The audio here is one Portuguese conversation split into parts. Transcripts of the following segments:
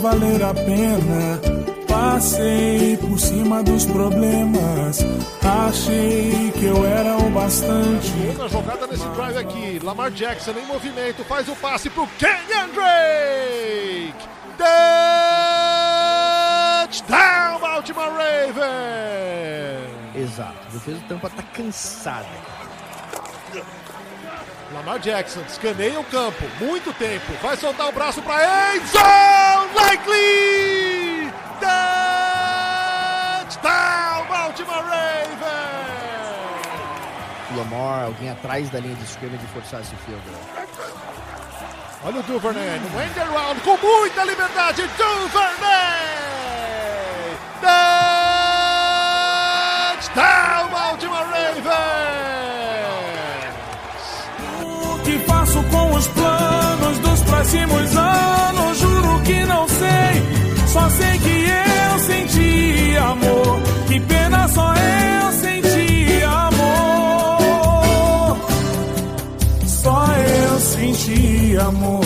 valer a pena. Passei por cima dos problemas. Achei que eu era o bastante. Outra jogada nesse drive aqui. Lamar Jackson em movimento. Faz o passe pro Kenyan Drake. Touchdown, Baltimore Ravens. Exato. A defesa do Tampa tá cansada. Lamar Jackson escaneia o campo, muito tempo, vai soltar o braço para Endzone, likely, touchdown, Baltimore Ravens. Lamar, alguém atrás da linha de scrimmage de forçar esse field. Olha o Duvernay no end around com muita liberdade, Duvernay, amor.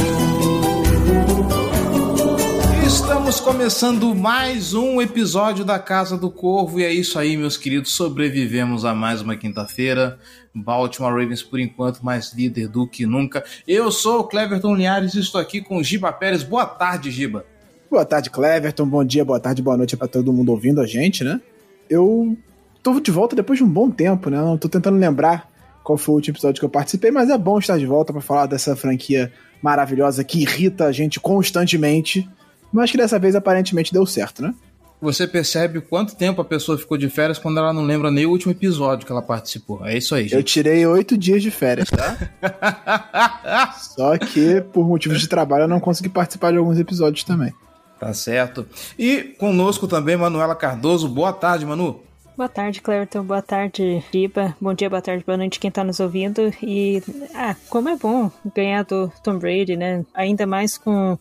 Estamos começando mais um episódio da Casa do Corvo e é isso aí, meus queridos. Sobrevivemos a mais uma quinta-feira. Baltimore Ravens, por enquanto, mais líder do que nunca. Eu sou o Cleverton Linhares e estou aqui com o Giba Pérez. Boa tarde, Giba. Boa tarde, Cleverton. Bom dia, boa tarde, boa noite para todo mundo ouvindo a gente, né? Eu tô de volta depois de um bom tempo, né? Não tô tentando lembrar qual foi o último episódio que eu participei, mas é bom estar de volta para falar dessa franquia maravilhosa que irrita a gente constantemente mas que dessa vez aparentemente deu certo, né? Você percebe quanto tempo a pessoa ficou de férias quando ela não lembra nem o último episódio que ela participou. É isso aí, gente. Eu tirei oito dias de férias, tá? Só que, por motivos de trabalho, eu não consegui participar de alguns episódios também. Tá certo. E conosco também, Manuela Cardoso. Boa tarde, Manu. Boa tarde, Clerton. Boa tarde, Riba. Bom dia, boa tarde, boa noite quem tá nos ouvindo. E, ah, como é bom ganhar do Tom Brady, né? Ainda mais com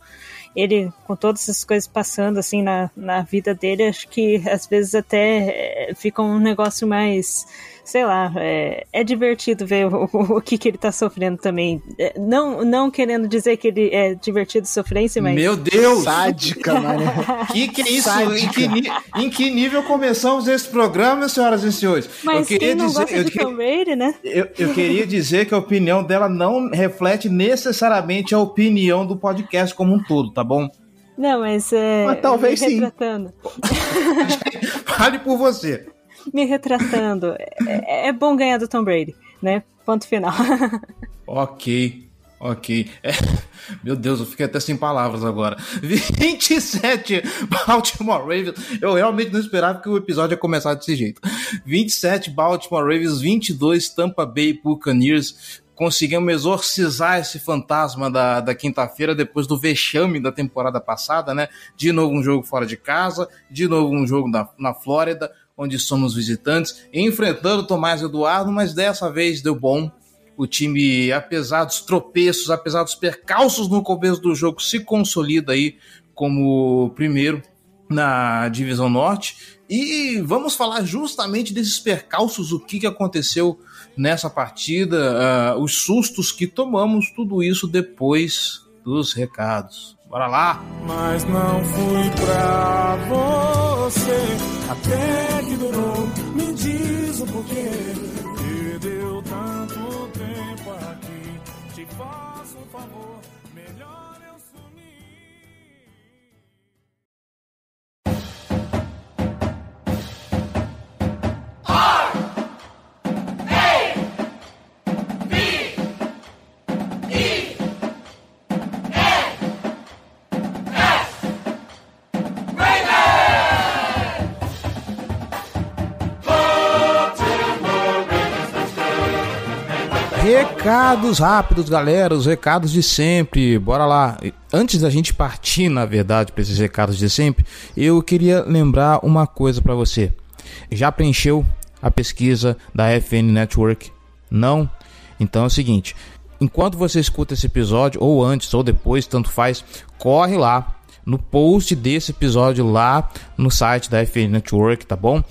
ele, com todas essas coisas passando assim na, na vida dele, acho que às vezes até é, fica um negócio mais sei lá, é, é divertido ver o, o, o, que, que ele tá sofrendo também. É, não, não querendo dizer que ele é divertido sofrência, mas. Meu Deus! Sádica, mano. que que é isso? Em que, em que, nível começamos esse programa, senhoras e senhores? Mas eu queria quem não dizer, gosta eu, Brady, né? Eu, eu queria dizer que a opinião dela não reflete necessariamente a opinião do podcast como um todo, tá bom? Não, mas é. Mas talvez sim. Fale por você me retratando. É, é, bom ganhar do Tom Brady, né? Ponto final. ok. Ok. É, meu Deus, eu fiquei até sem palavras agora. 27 Baltimore Ravens. Eu realmente não esperava que o episódio ia começar desse jeito. 27 Baltimore Ravens, 22 Tampa Bay Buccaneers. Conseguimos exorcizar esse fantasma da, da quinta-feira depois do vexame da temporada passada, né? De novo um jogo fora de casa, de novo um jogo na, na Flórida onde somos visitantes, enfrentando Tomás Eduardo, mas dessa vez deu bom. O time, apesar dos tropeços, apesar dos percalços no começo do jogo, se consolida aí como primeiro na divisão norte. E vamos falar justamente desses percalços, o que, que aconteceu nessa partida, uh, os sustos que tomamos, tudo isso depois dos recados. Bora lá! Mas não fui pra você, até que durou. Recados rápidos, galera, os recados de sempre. Bora lá. Antes da gente partir, na verdade, para esses recados de sempre, eu queria lembrar uma coisa para você. Já preencheu a pesquisa da FN Network? Não? Então é o seguinte, enquanto você escuta esse episódio ou antes ou depois, tanto faz, corre lá no post desse episódio lá no site da FN Network, tá bom?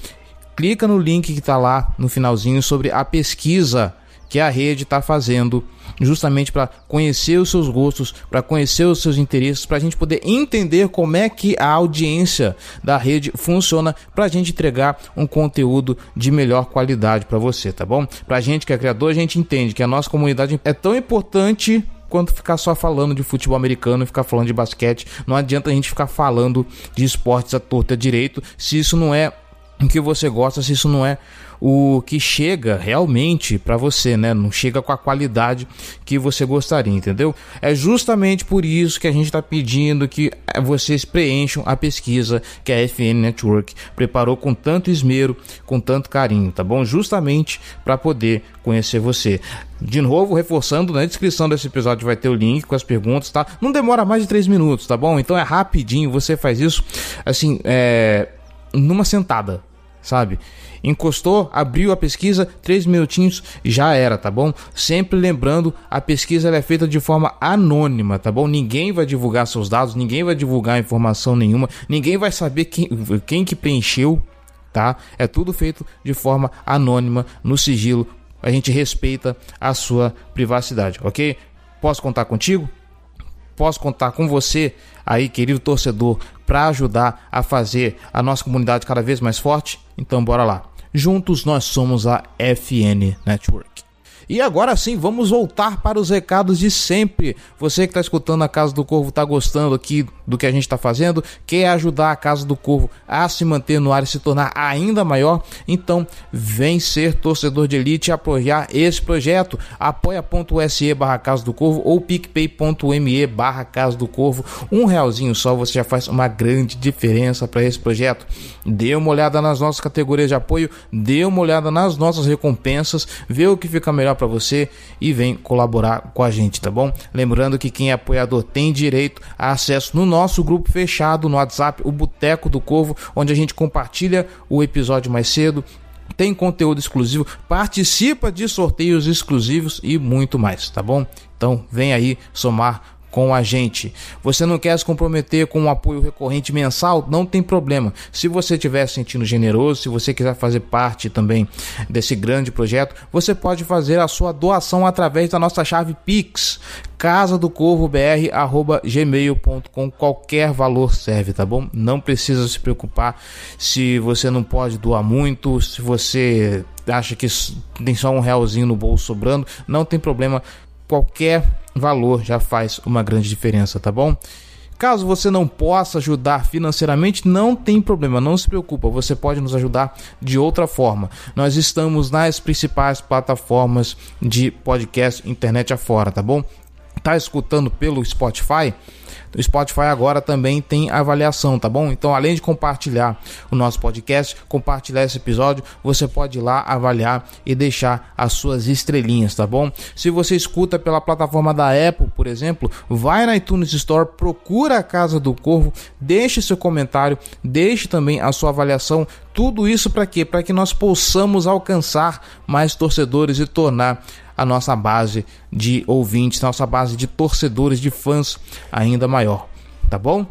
Clica no link que tá lá no finalzinho sobre a pesquisa que a rede está fazendo justamente para conhecer os seus gostos, para conhecer os seus interesses, para a gente poder entender como é que a audiência da rede funciona, para a gente entregar um conteúdo de melhor qualidade para você, tá bom? Para a gente que é criador, a gente entende que a nossa comunidade é tão importante quanto ficar só falando de futebol americano ficar falando de basquete. Não adianta a gente ficar falando de esportes à torta direito se isso não é o que você gosta, se isso não é o que chega realmente para você, né? Não chega com a qualidade que você gostaria, entendeu? É justamente por isso que a gente está pedindo que vocês preencham a pesquisa que a FN Network preparou com tanto esmero, com tanto carinho, tá bom? Justamente para poder conhecer você. De novo, reforçando, na descrição desse episódio vai ter o link com as perguntas, tá? Não demora mais de 3 minutos, tá bom? Então é rapidinho, você faz isso, assim, é, numa sentada, sabe? Encostou, abriu a pesquisa, três minutinhos já era, tá bom? Sempre lembrando, a pesquisa é feita de forma anônima, tá bom? Ninguém vai divulgar seus dados, ninguém vai divulgar informação nenhuma, ninguém vai saber quem, quem que preencheu, tá? É tudo feito de forma anônima, no sigilo. A gente respeita a sua privacidade, ok? Posso contar contigo? Posso contar com você aí, querido torcedor, para ajudar a fazer a nossa comunidade cada vez mais forte? Então bora lá. Juntos nós somos a FN Network. E agora sim, vamos voltar para os recados de sempre. Você que está escutando a Casa do Corvo está gostando aqui do que a gente está fazendo, quer ajudar a Casa do Corvo a se manter no ar e se tornar ainda maior, então vem ser torcedor de elite e apoiar esse projeto. apoia.se barra Casa do Corvo ou picpay.me barra Casa do Corvo. Um realzinho só você já faz uma grande diferença para esse projeto. Dê uma olhada nas nossas categorias de apoio, dê uma olhada nas nossas recompensas, vê o que fica melhor para você e vem colaborar com a gente, tá bom? Lembrando que quem é apoiador tem direito a acesso no nosso grupo fechado no WhatsApp, o Boteco do Corvo, onde a gente compartilha o episódio mais cedo, tem conteúdo exclusivo, participa de sorteios exclusivos e muito mais, tá bom? Então vem aí somar com a gente. Você não quer se comprometer com um apoio recorrente mensal? Não tem problema. Se você estiver sentindo generoso, se você quiser fazer parte também desse grande projeto, você pode fazer a sua doação através da nossa chave Pix, casa do corvo gmail.com qualquer valor serve tá bom não precisa se preocupar se você não pode doar muito se você acha que tem só um realzinho no bolso sobrando não tem problema qualquer valor já faz uma grande diferença, tá bom? Caso você não possa ajudar financeiramente, não tem problema, não se preocupa, você pode nos ajudar de outra forma. Nós estamos nas principais plataformas de podcast internet afora, tá bom? Tá escutando pelo Spotify? O Spotify agora também tem avaliação, tá bom? Então, além de compartilhar o nosso podcast, compartilhar esse episódio, você pode ir lá avaliar e deixar as suas estrelinhas, tá bom? Se você escuta pela plataforma da Apple, por exemplo, vai na iTunes Store, procura a Casa do Corvo, deixe seu comentário, deixe também a sua avaliação. Tudo isso para quê? Para que nós possamos alcançar mais torcedores e tornar a nossa base de ouvintes, nossa base de torcedores, de fãs ainda maior, tá bom?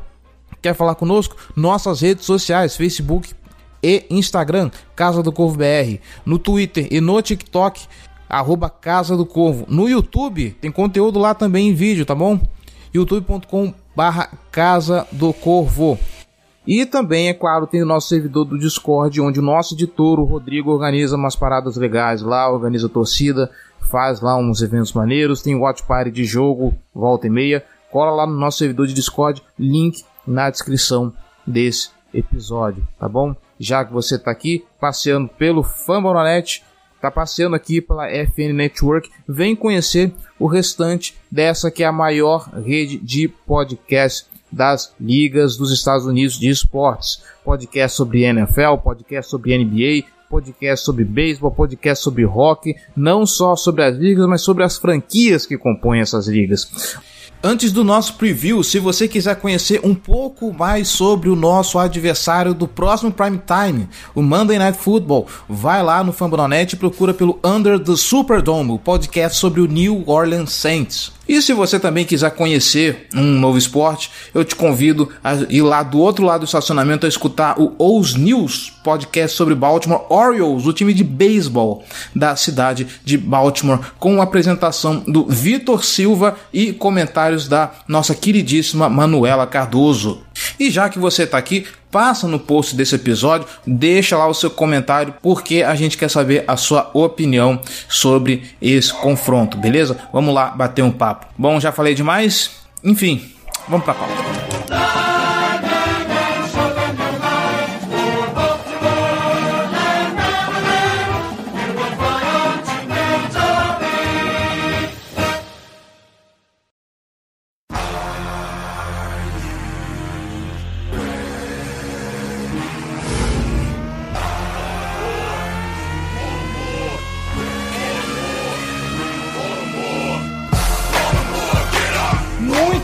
Quer falar conosco? Nossas redes sociais, Facebook e Instagram, Casa do Corvo BR, no Twitter e no TikTok, arroba Casa do Corvo. No YouTube tem conteúdo lá também em vídeo, tá bom? youtube.com barra Casa do Corvo. E também, é claro, tem o nosso servidor do Discord, onde o nosso editor, o Rodrigo, organiza umas paradas legais lá, organiza torcida, faz lá uns eventos maneiros, tem watch party de jogo, volta e meia. Cola lá no nosso servidor de Discord, link na descrição desse episódio, tá bom? Já que você está aqui passeando pelo Fambonanet, está passeando aqui pela FN Network, vem conhecer o restante dessa que é a maior rede de podcast das ligas dos Estados Unidos de esportes. Podcast sobre NFL, podcast sobre NBA, podcast sobre beisebol, podcast sobre rock, não só sobre as ligas, mas sobre as franquias que compõem essas ligas. Antes do nosso preview, se você quiser conhecer um pouco mais sobre o nosso adversário do próximo prime time, o Monday Night Football, vai lá no Fambonanet e procura pelo Under the Superdome, o podcast sobre o New Orleans Saints. E se você também quiser conhecer um novo esporte, eu te convido a ir lá do outro lado do estacionamento a escutar o Os News, podcast sobre Baltimore Orioles, o time de beisebol da cidade de Baltimore, com a apresentação do Vitor Silva e comentários da nossa queridíssima Manuela Cardoso. E já que você está aqui, passa no post desse episódio, deixa lá o seu comentário, porque a gente quer saber a sua opinião sobre esse confronto, beleza? Vamos lá bater um papo. Bom, já falei demais? Enfim, vamos pra pauta.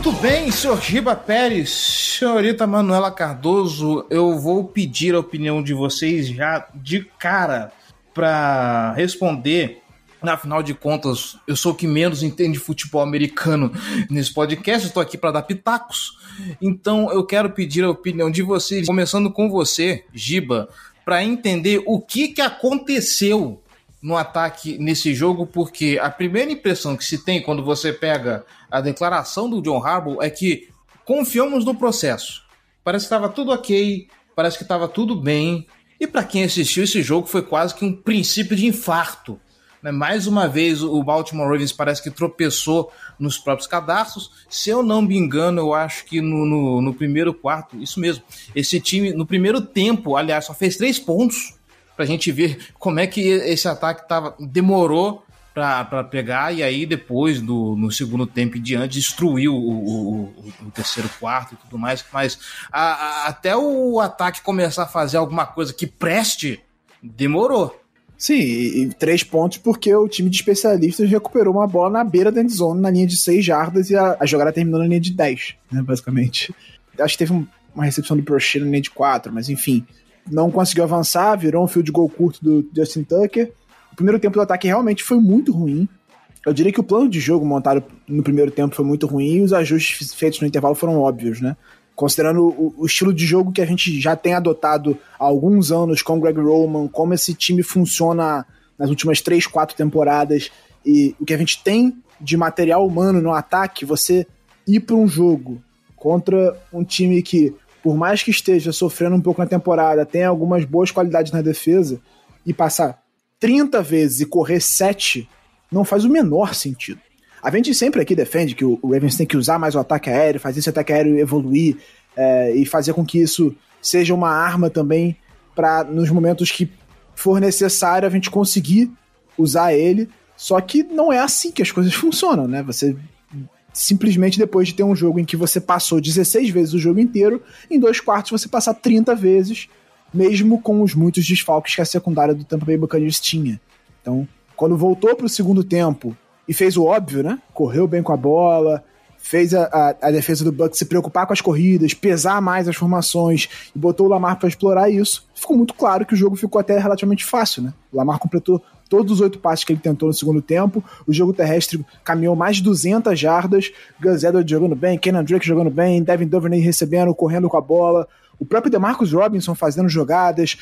Muito bem, senhor Giba Pérez, senhorita Manuela Cardoso, eu vou pedir a opinião de vocês já de cara para responder. Afinal de contas, eu sou o que menos entende de futebol americano nesse podcast, estou aqui para dar pitacos. Então eu quero pedir a opinião de vocês, começando com você, Giba, para entender o que, que aconteceu no ataque nesse jogo, porque a primeira impressão que se tem quando você pega a declaração do John Harbaugh é que confiamos no processo. Parece que estava tudo ok, parece que estava tudo bem. E para quem assistiu esse jogo foi quase que um princípio de infarto. Né? Mais uma vez o Baltimore Ravens parece que tropeçou nos próprios cadastros. Se eu não me engano, eu acho que no, no, no primeiro quarto, isso mesmo, esse time no primeiro tempo, aliás, só fez três pontos para a gente ver como é que esse ataque tava, demorou para pegar, e aí depois, do, no segundo tempo em diante, destruiu o, o, o terceiro quarto e tudo mais. Mas a, a, até o ataque começar a fazer alguma coisa que preste, demorou. Sim, e, e, três pontos porque o time de especialistas recuperou uma bola na beira da endzone, na linha de seis jardas, e a, a jogada terminou na linha de 10, né, basicamente. Acho que teve um, uma recepção do Prochet na linha de 4, mas enfim não conseguiu avançar, virou um field goal curto do Justin Tucker. O primeiro tempo do ataque realmente foi muito ruim. Eu diria que o plano de jogo montado no primeiro tempo foi muito ruim e os ajustes feitos no intervalo foram óbvios, né? Considerando o, o estilo de jogo que a gente já tem adotado há alguns anos com o Greg Roman, como esse time funciona nas últimas três, quatro temporadas e o que a gente tem de material humano no ataque, você ir para um jogo contra um time que por mais que esteja sofrendo um pouco na temporada, tenha algumas boas qualidades na defesa, e passar 30 vezes e correr 7 não faz o menor sentido. A gente sempre aqui defende que o Ravens tem que usar mais o ataque aéreo, fazer esse ataque aéreo evoluir é, e fazer com que isso seja uma arma também para nos momentos que for necessário a gente conseguir usar ele. Só que não é assim que as coisas funcionam, né? Você simplesmente depois de ter um jogo em que você passou 16 vezes o jogo inteiro, em dois quartos você passar 30 vezes, mesmo com os muitos desfalques que a secundária do Tampa Bay Buccaneers tinha. Então, quando voltou para o segundo tempo e fez o óbvio, né? Correu bem com a bola, fez a, a, a, defesa do Bucks se preocupar com as corridas, pesar mais as formações e botou o Lamar para explorar isso, ficou muito claro que o jogo ficou até relativamente fácil, né? O Lamar completou todos os oito passes que ele tentou no segundo tempo. O jogo terrestre caminhou mais de 200 jardas. Gus Edwards jogando bem, Kenan Drake jogando bem, Devin Duvernay recebendo, correndo com a bola. O próprio DeMarcus Robinson fazendo jogadas,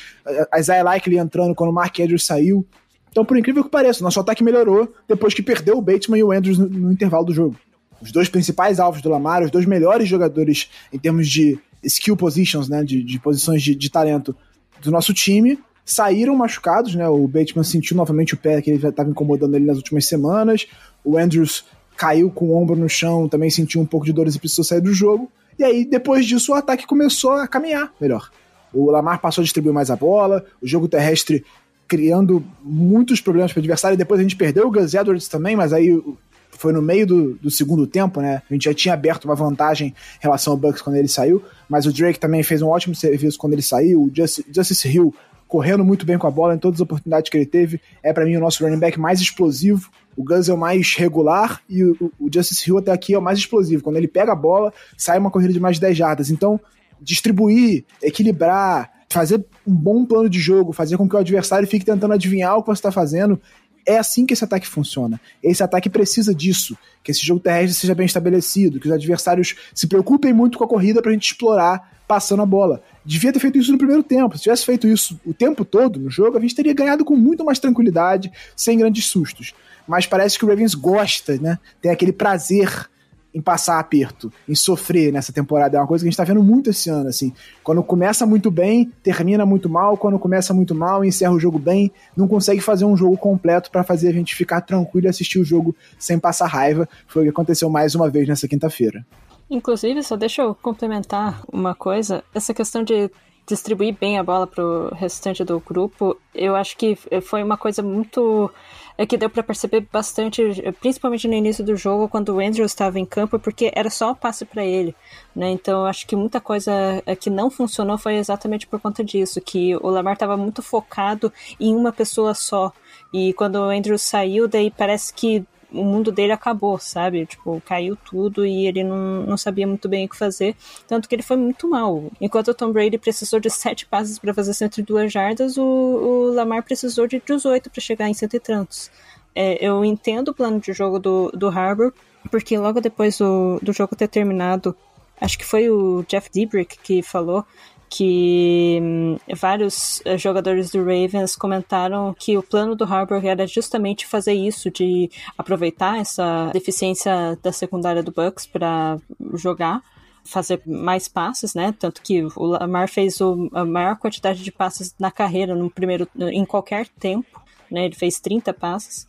Isaiah Likely entrando quando o Mark Andrews saiu. Então, por incrível que pareça, nosso ataque melhorou depois que perdeu o Bateman e o Andrews no, no intervalo do jogo. Os dois principais alvos do Lamar, os dois melhores jogadores em termos de skill positions, né, de, de posições de, de talento do nosso time, saíram machucados, né? O Bateman sentiu novamente o pé que ele estava incomodando ele nas últimas semanas. O Andrews caiu com o ombro no chão, também sentiu um pouco de dores e precisou sair do jogo. E aí, depois disso, o ataque começou a caminhar melhor. O Lamar passou a distribuir mais a bola, o jogo terrestre criando muitos problemas para o adversário. Depois a gente perdeu o Gus Edwards também, mas aí foi no meio do, do, segundo tempo, né? A gente já tinha aberto uma vantagem em relação ao Bucks quando ele saiu, mas o Drake também fez um ótimo serviço quando ele saiu. O Justice Hill correndo muito bem com a bola em todas as oportunidades que ele teve. É para mim o nosso running back mais explosivo. O Gus é o mais regular e o, o Justice Hill até aqui é o mais explosivo. Quando ele pega a bola, sai uma corrida de mais de 10 jardas. Então, distribuir, equilibrar, fazer um bom plano de jogo, fazer com que o adversário fique tentando adivinhar o que você está fazendo, é assim que esse ataque funciona. Esse ataque precisa disso, que esse jogo terrestre seja bem estabelecido, que os adversários se preocupem muito com a corrida pra gente explorar passando a bola. Devia ter feito isso no primeiro tempo. Se tivesse feito isso o tempo todo no jogo, a gente teria ganhado com muito mais tranquilidade, sem grandes sustos. Mas parece que o Ravens gosta, né? Tem aquele prazer em passar aperto, em sofrer nessa temporada. É uma coisa que a gente tá vendo muito esse ano, assim. Quando começa muito bem, termina muito mal, quando começa muito mal, encerra o jogo bem, não consegue fazer um jogo completo para fazer a gente ficar tranquilo e assistir o jogo sem passar raiva. Foi o que aconteceu mais uma vez nessa quinta-feira. Inclusive, só deixa eu complementar uma coisa. Essa questão de distribuir bem a bola pro restante do grupo, eu acho que foi uma coisa muito é que deu para perceber bastante, principalmente no início do jogo, quando o Andrew estava em campo, porque era só passe para ele, né? Então acho que muita coisa é, que não funcionou foi exatamente por conta disso, que o Lamar estava muito focado em uma pessoa só. E quando o Andrew saiu, daí parece que o mundo dele acabou, sabe? Tipo, caiu tudo e ele não, não sabia muito bem o que fazer. Tanto que ele foi muito mal. Enquanto o Tom Brady precisou de sete passes para fazer 102 jardas, o, o Lamar precisou de 18 para chegar em cento e tantos. É, eu entendo o plano de jogo do, do Harbour, porque logo depois do, do jogo ter terminado, acho que foi o Jeff Debrick que falou que hum, vários eh, jogadores do Ravens comentaram que o plano do Harbour era justamente fazer isso, de aproveitar essa deficiência da secundária do Bucks para jogar fazer mais passes, né? Tanto que o Lamar fez o, a maior quantidade de passes na carreira no primeiro em qualquer tempo, né? Ele fez 30 passes,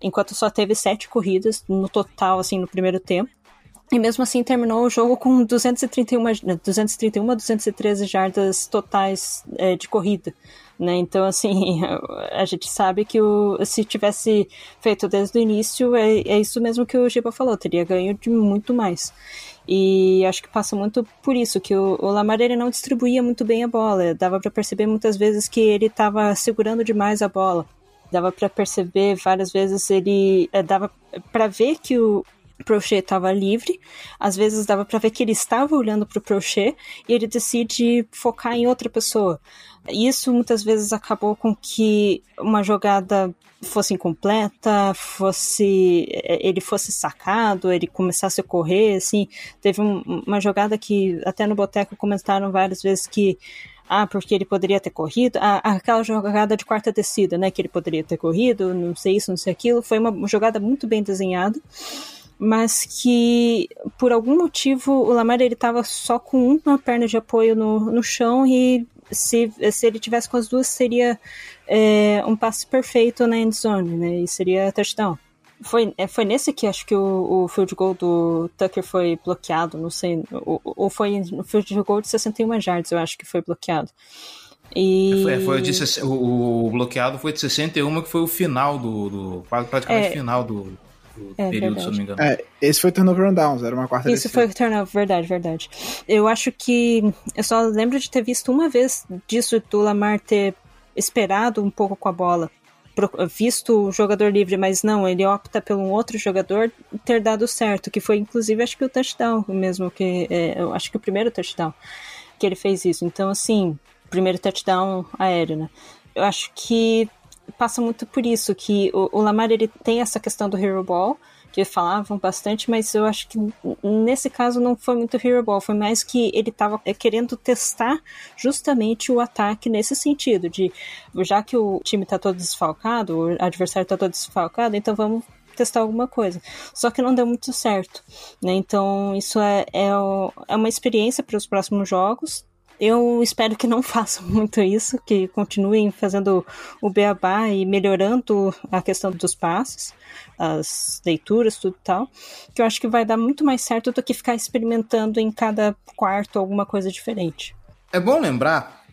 enquanto só teve sete corridas no total assim no primeiro tempo. E mesmo assim terminou o jogo com 231, 231 213 jardas totais é, de corrida. Né? Então, assim, a gente sabe que o, se tivesse feito desde o início, é, é isso mesmo que o Giba falou, teria ganho de muito mais. E acho que passa muito por isso, que o, o Lamar ele não distribuía muito bem a bola. Dava para perceber muitas vezes que ele estava segurando demais a bola. Dava para perceber várias vezes ele é, dava para ver que o, Prochet estava livre, às vezes dava para ver que ele estava olhando para o Prochet e ele decide focar em outra pessoa. Isso muitas vezes acabou com que uma jogada fosse incompleta, fosse ele fosse sacado, ele começasse a correr, assim, teve um, uma jogada que até no boteco comentaram várias vezes que ah, porque ele poderia ter corrido, ah, aquela jogada de quarta descida, né, que ele poderia ter corrido, não sei isso, não sei aquilo, foi uma jogada muito bem desenhada mas que por algum motivo o Lamar ele estava só com uma perna de apoio no, no chão e se, se ele tivesse com as duas seria é, um passe perfeito na end zone, né? E seria touchdown. Foi, é, foi nesse que acho que o, o field goal do Tucker foi bloqueado, não sei, ou, ou foi no field goal de 61 yards, eu acho que foi bloqueado. E... Foi, foi de, o, o, bloqueado foi de 61, que foi o final do. do praticamente é, final do, é, período, verdade. se não me engano. É, esse foi turnover and downs, era uma quarta Isso foi turnover, verdade, verdade. Eu acho que. Eu só lembro de ter visto uma vez disso do Lamar ter esperado um pouco com a bola. Visto o jogador livre, mas não, ele opta pelo um outro jogador ter dado certo, que foi inclusive acho que o touchdown mesmo, que é, eu acho que o primeiro touchdown que ele fez isso. Então, assim, primeiro touchdown aéreo, né? Eu acho que passa muito por isso, que o, o Lamar ele tem essa questão do Hero Ball, que falavam bastante, mas eu acho que nesse caso não foi muito Hero Ball, foi mais que ele estava é, querendo testar justamente o ataque nesse sentido, de já que o time está todo desfalcado, o adversário está todo desfalcado, então vamos testar alguma coisa. Só que não deu muito certo, né? Então isso é, é, é uma experiência para os próximos jogos. Eu espero que não façam muito isso, que continuem fazendo o beabá e melhorando a questão dos passes, as leituras, tudo tal, que eu acho que vai dar muito mais certo do que ficar experimentando em cada quarto alguma coisa diferente. É bom lembrar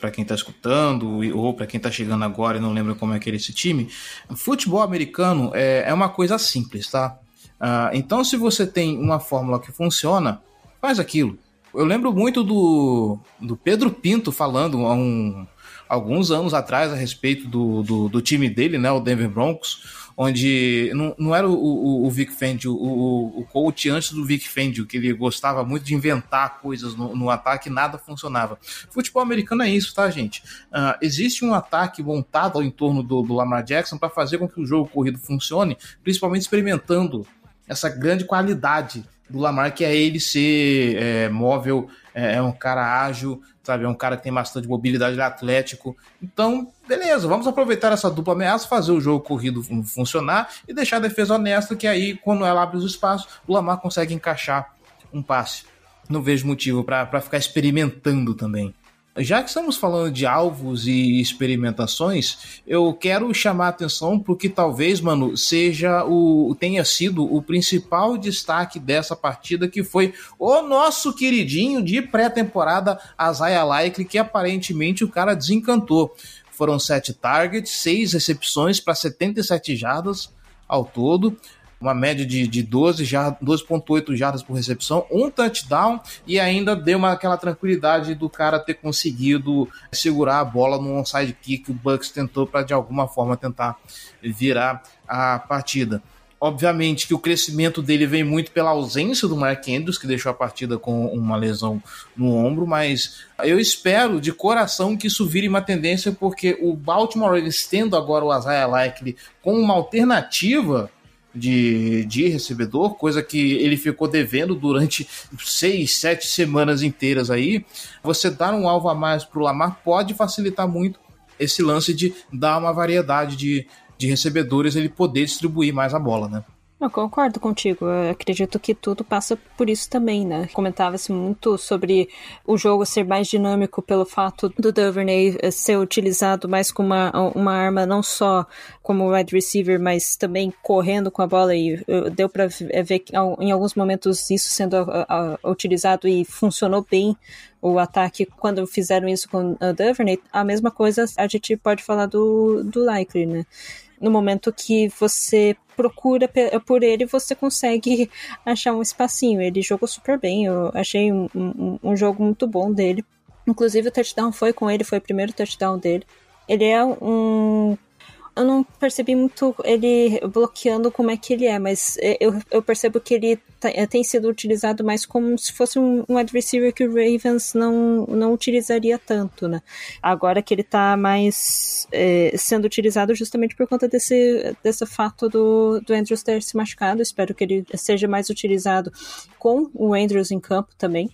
para quem está escutando ou para quem está chegando agora e não lembra como é que era esse time, futebol americano é, é uma coisa simples, tá? Uh, então, se você tem uma fórmula que funciona, faz aquilo. Eu lembro muito do, do Pedro Pinto falando há um, alguns anos atrás a respeito do, do, do, time dele, né, o Denver Broncos, onde não, não era o, o, o Vic Fangio, o, o coach antes do Vic Fangio, que ele gostava muito de inventar coisas no, no ataque nada funcionava. Futebol americano é isso, tá, gente? Uh, existe um ataque montado ao entorno do, do Lamar Jackson para fazer com que o jogo corrido funcione, principalmente experimentando essa grande qualidade do Lamar, que é ele ser é, móvel, é, é, um cara ágil, sabe? É um cara que tem bastante mobilidade, ele é atlético. Então, beleza, vamos aproveitar essa dupla ameaça, fazer o jogo corrido funcionar e deixar a defesa honesta, que aí, quando ela abre os espaços, o Lamar consegue encaixar um passe. Não vejo motivo para ficar experimentando também. Já que estamos falando de alvos e experimentações, eu quero chamar a atenção para o que talvez, mano, seja o tenha sido o principal destaque dessa partida, que foi o nosso queridinho de pré-temporada, Isaiah Likely, que aparentemente o cara desencantou. Foram sete targets, seis recepções para 77 jardas ao todo uma média de, de 12 12,8 jardas por recepção, um touchdown e ainda deu uma, aquela tranquilidade do cara ter conseguido segurar a bola no onside kick que o Bucks tentou para de alguma forma tentar virar a partida. Obviamente que o crescimento dele vem muito pela ausência do Mark Andrews, que deixou a partida com uma lesão no ombro, mas eu espero de coração que isso vire uma tendência, porque o Baltimore, eles tendo agora o Isaiah Likely como uma alternativa de, de recebedor, coisa que ele ficou devendo durante seis, sete semanas inteiras aí. Você dar um alvo a mais para o Lamar pode facilitar muito esse lance de dar uma variedade de, de recebedores, ele poder distribuir mais a bola, né? Eu concordo contigo. Eu acredito que tudo passa por isso também, né? Comentava-se muito sobre o jogo ser mais dinâmico pelo fato do Duvernay eh, ser utilizado mais como uma, uma arma não só como wide receiver, mas também correndo com a bola e eh, deu para eh, ver em alguns momentos isso sendo utilizado e funcionou bem o ataque quando fizeram isso com o Duvernay. A mesma coisa a gente pode falar do, do Likely, né? No momento que você procura por ele, você consegue achar um espacinho. Ele jogou super bem, eu achei um, um, um jogo muito bom dele. Inclusive o touchdown foi com ele, foi o primeiro touchdown dele. Ele é um eu não percebi muito ele bloqueando como é que ele é, mas é, eu, eu percebo que ele tá, é, tem sido utilizado mais como se fosse um, um adversário que o Ravens não, não utilizaria tanto, né? Agora que ele tá mais é, sendo utilizado justamente por conta desse, desse fato do, do Andrews ter se machucado, espero que ele seja mais utilizado com o Andrews em campo também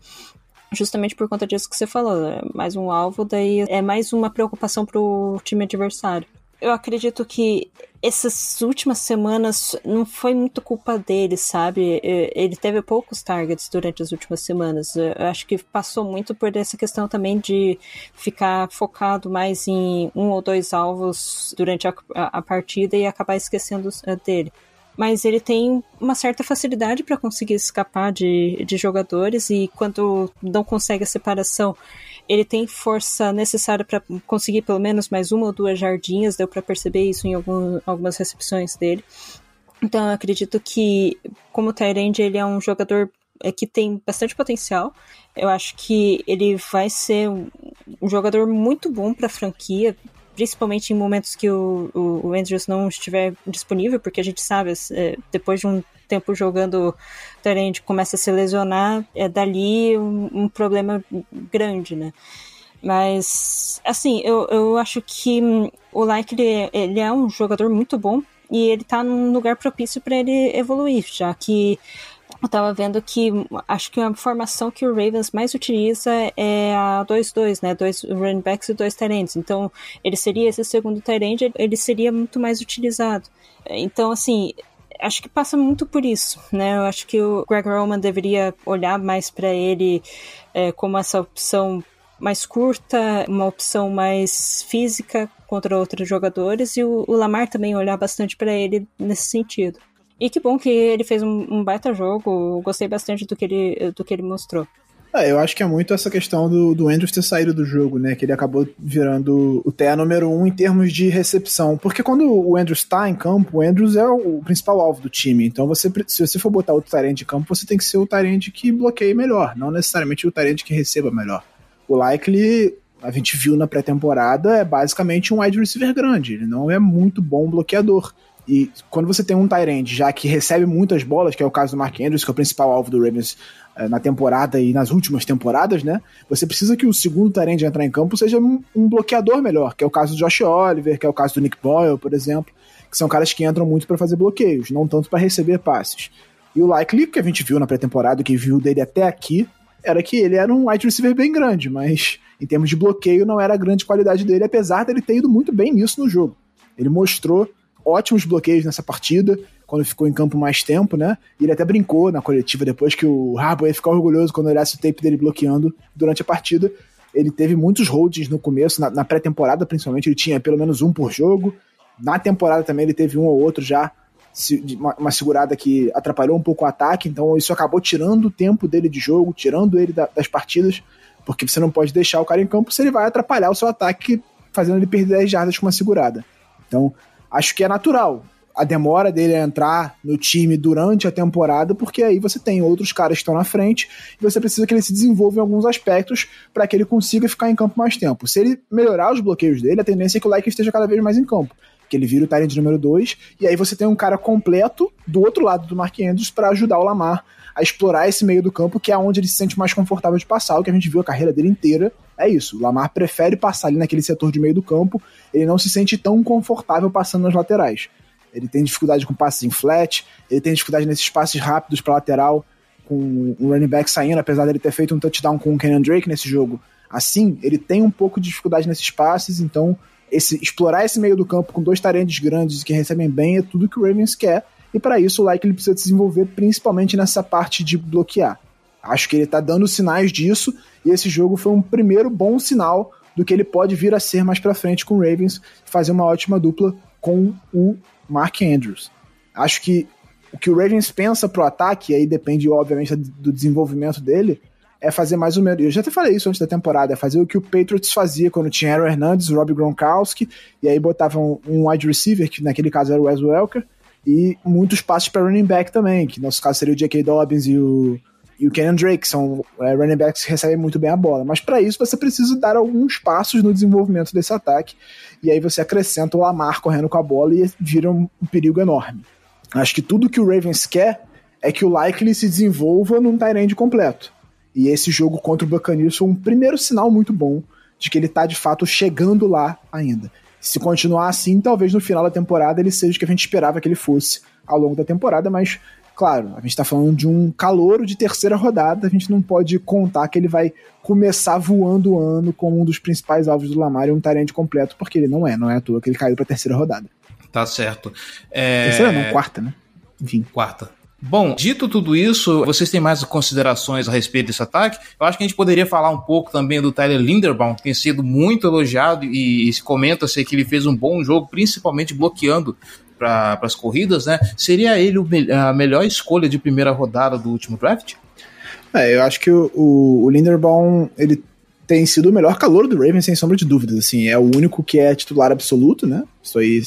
justamente por conta disso que você falou, é mais um alvo, daí é mais uma preocupação para o time adversário eu acredito que essas últimas semanas não foi muito culpa dele, sabe? Ele teve poucos targets durante as últimas semanas. Eu acho que passou muito por essa questão também de ficar focado mais em um ou dois alvos durante a, a partida e acabar esquecendo eh, dele mas ele tem uma certa facilidade para conseguir escapar de, de jogadores e quando não consegue a separação, ele tem força necessária para conseguir pelo menos mais uma ou duas jardinhas, deu para perceber isso em algum, algumas recepções dele. Então eu acredito que, como Tyrande, ele é um jogador é, que tem bastante potencial. Eu acho que ele vai ser um jogador muito bom para a franquia, principalmente em momentos que o, o, o, Andrews não estiver disponível, porque a gente sabe, é, depois de um tempo jogando Tyrande começa a se lesionar, é dali um, um problema grande, né? Mas, assim, eu, eu acho que o Like ele, ele é um jogador muito bom e ele tá num lugar propício para ele evoluir, já que eu tava vendo que acho que a formação que o Ravens mais utiliza é a 2-2, né? Dois running backs e dois tight Então, ele seria esse segundo tight ele seria muito mais utilizado. Então, assim, acho que passa muito por isso, né? Eu acho que o Greg Roman deveria olhar mais para ele é, como essa opção mais curta, uma opção mais física contra outros jogadores e o, o Lamar também olhar bastante para ele nesse sentido. E que bom que ele fez um, um baita jogo, gostei bastante do que ele, do que ele mostrou. É, eu acho que é muito essa questão do, do Andrews ter saído do jogo, né? Que ele acabou virando o TE número um em termos de recepção. Porque quando o Andrews tá em campo, o Andrews é o principal alvo do time. Então, você, se você for botar outro Tyrande em campo, você tem que ser o Tyrande que bloqueie melhor, não necessariamente o Tyrande que receba melhor. O Likely, a gente viu na pré-temporada, é basicamente um wide receiver grande. Ele não é muito bom bloqueador. E quando você tem um Tyrande já que recebe muitas bolas, que é o caso do Mark Andrews, que é o principal alvo do Ravens eh, na temporada e nas últimas temporadas, né? Você precisa que o segundo Tyrande entrar em campo seja um, um, bloqueador melhor, que é o caso do Josh Oliver, que é o caso do Nick Boyle, por exemplo, que são caras que entram muito para fazer bloqueios, não tanto para receber passes. E o Likely, que a gente viu na pré-temporada, que viu dele até aqui, era que ele era um wide receiver bem grande, mas em termos de bloqueio não era a grande qualidade dele, apesar dele ter ido muito bem nisso no jogo. Ele mostrou ótimos bloqueios nessa partida, quando ficou em campo mais tempo, né? E ele até brincou na coletiva depois que o Harbour ia ficar orgulhoso quando olhasse o tape dele bloqueando durante a partida. Ele teve muitos holdings no começo, na, na pré-temporada principalmente, ele tinha pelo menos um por jogo. Na temporada também ele teve um ou outro já, uma, uma segurada que atrapalhou um pouco o ataque, então isso acabou tirando o tempo dele de jogo, tirando ele da, das partidas, porque você não pode deixar o cara em campo se ele vai atrapalhar o seu ataque, fazendo ele perder 10 jardas com uma segurada. Então, acho que é natural a demora dele a entrar no time durante a temporada, porque aí você tem outros caras que estão na frente e você precisa que ele se desenvolva em alguns aspectos para que ele consiga ficar em campo mais tempo. Se ele melhorar os bloqueios dele, a tendência é que o Like esteja cada vez mais em campo. Que ele vira o Tyrant número 2, e aí você tem um cara completo do outro lado do Mark Andrews para ajudar o Lamar a explorar esse meio do campo, que é onde ele se sente mais confortável de passar, o que a gente viu a carreira dele inteira. É isso, o Lamar prefere passar ali naquele setor de meio do campo, ele não se sente tão confortável passando nas laterais. Ele tem dificuldade com passes em flat, ele tem dificuldade nesses passes rápidos para lateral, com o running back saindo, apesar dele ter feito um touchdown com o Kenyon Drake nesse jogo. Assim, ele tem um pouco de dificuldade nesses passes, então esse explorar esse meio do campo com dois tarendes grandes que recebem bem é tudo que o Ravens quer, e para isso o Like ele precisa desenvolver principalmente nessa parte de bloquear. Acho que ele está dando sinais disso, e esse jogo foi um primeiro bom sinal do que ele pode vir a ser mais para frente com o Ravens, fazer uma ótima dupla com o Mark Andrews. Acho que o que o Ravens pensa pro ataque, aí depende, obviamente, do desenvolvimento dele, é fazer mais ou menos. Eu já até falei isso antes da temporada, é fazer o que o Patriots fazia quando tinha Aaron Hernandez, Rob Gronkowski, e aí botavam um wide receiver, que naquele caso era o Wes Welker, e muitos passes para running back também, que no nosso caso seria o J.K. Dobbins e o, e o Kenyon Drake, são é, running backs que recebem muito bem a bola. Mas para isso você precisa dar alguns passos no desenvolvimento desse ataque e aí você acrescenta o Lamar correndo com a bola e vira um, um perigo enorme. Acho que tudo que o Ravens quer é que o Likely se desenvolva num Tyrande completo. E esse jogo contra o Buccaneers foi um primeiro sinal muito bom de que ele está de fato chegando lá ainda. Se continuar assim, talvez no final da temporada ele seja o que a gente esperava que ele fosse ao longo da temporada, mas claro, a gente está falando de um calouro de terceira rodada, a gente não pode contar que ele vai começar voando o ano como um dos principais alvos do Lamar e um Tyrande completo, porque ele não é, não é à toa que ele caiu para a terceira rodada. Tá certo. É... Terceira não, quarta, né? Enfim. Quarta. Bom, dito tudo isso, vocês têm mais considerações a respeito desse ataque? Eu acho que a gente poderia falar um pouco também do Tyler Linderbaum, que tem sido muito elogiado e, e se comenta-se que ele fez um bom jogo, principalmente bloqueando para as corridas, né? Seria ele a melhor escolha de primeira rodada do último draft? É, eu acho que o, o, o Linderbaum, ele tem sido o melhor calor do Ravens, sem sombra de dúvidas. Assim, é o único que é titular absoluto, né? Isso aí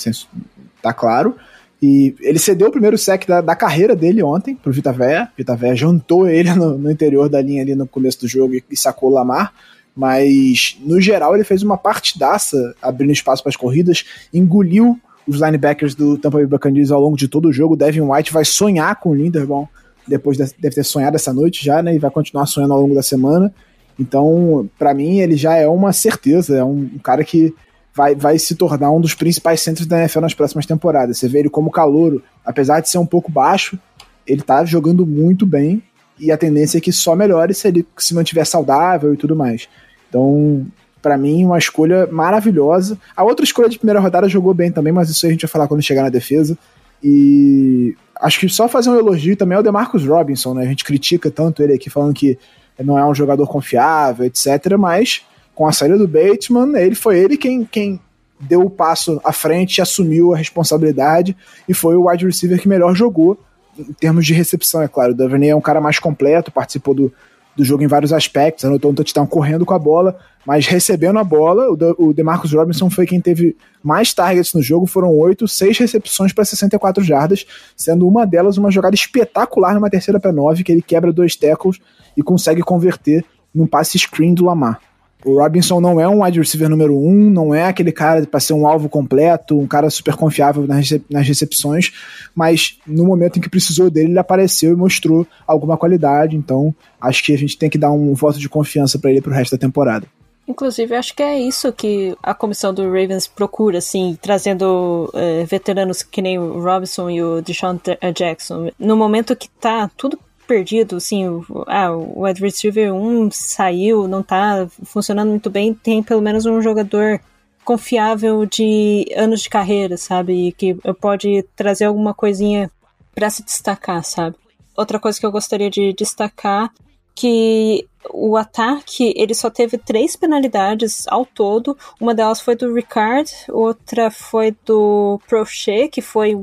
tá claro. E ele cedeu o primeiro sec da, da carreira dele ontem pro Vita Véia. Vita Véia jantou ele no, no, interior da linha ali no começo do jogo e, e sacou o Lamar. Mas, no geral, ele fez uma partidaça abrindo espaço para as corridas, engoliu os linebackers do Tampa Bay Buccaneers ao longo de todo o jogo. Devin White vai sonhar com o Linderbaum, depois de, deve ter sonhado essa noite já, né? E vai continuar sonhando ao longo da semana. Então, para mim, ele já é uma certeza. É um, um cara que vai, vai se tornar um dos principais centros da NFL nas próximas temporadas. Você vê ele como calouro, apesar de ser um pouco baixo, ele tá jogando muito bem e a tendência é que só melhore se ele se mantiver saudável e tudo mais. Então, para mim, uma escolha maravilhosa. A outra escolha de primeira rodada jogou bem também, mas isso a gente vai falar quando chegar na defesa. E acho que só fazer um elogio também é o DeMarcus Robinson, né? A gente critica tanto ele aqui falando que não é um jogador confiável, etc. Mas com a saída do Bateman, ele foi ele quem, quem deu o passo à frente, assumiu a responsabilidade e foi o wide receiver que melhor jogou em termos de recepção, é claro. O Duvernay é um cara mais completo, participou do, do jogo em vários aspectos, anotou um touchdown correndo com a bola, mas recebendo a bola, o, o DeMarcus Robinson foi quem teve mais targets no jogo, foram oito, seis recepções para 64 jardas, sendo uma delas uma jogada espetacular numa terceira para nove, que ele quebra dois tackles e consegue converter num passe screen do Lamar. O Robinson não é um wide receiver número um, não é aquele cara para ser um alvo completo, um cara super confiável nas, recep nas recepções, mas no momento em que precisou dele, ele apareceu e mostrou alguma qualidade. Então, acho que a gente tem que dar um voto de confiança para ele pro resto da temporada. Inclusive, acho que é isso que a comissão do Ravens procura, assim, trazendo uh, veteranos que nem o Robinson e o Deshaun Jackson. No momento que tá tudo perdido, assim, o, ah, o receiver 1 saiu, não tá funcionando muito bem, tem pelo menos um jogador confiável de anos de carreira, sabe? Que pode trazer alguma coisinha para se destacar, sabe? Outra coisa que eu gostaria de destacar que o ataque ele só teve três penalidades ao todo. Uma delas foi do Ricard, outra foi do Prochet, que foi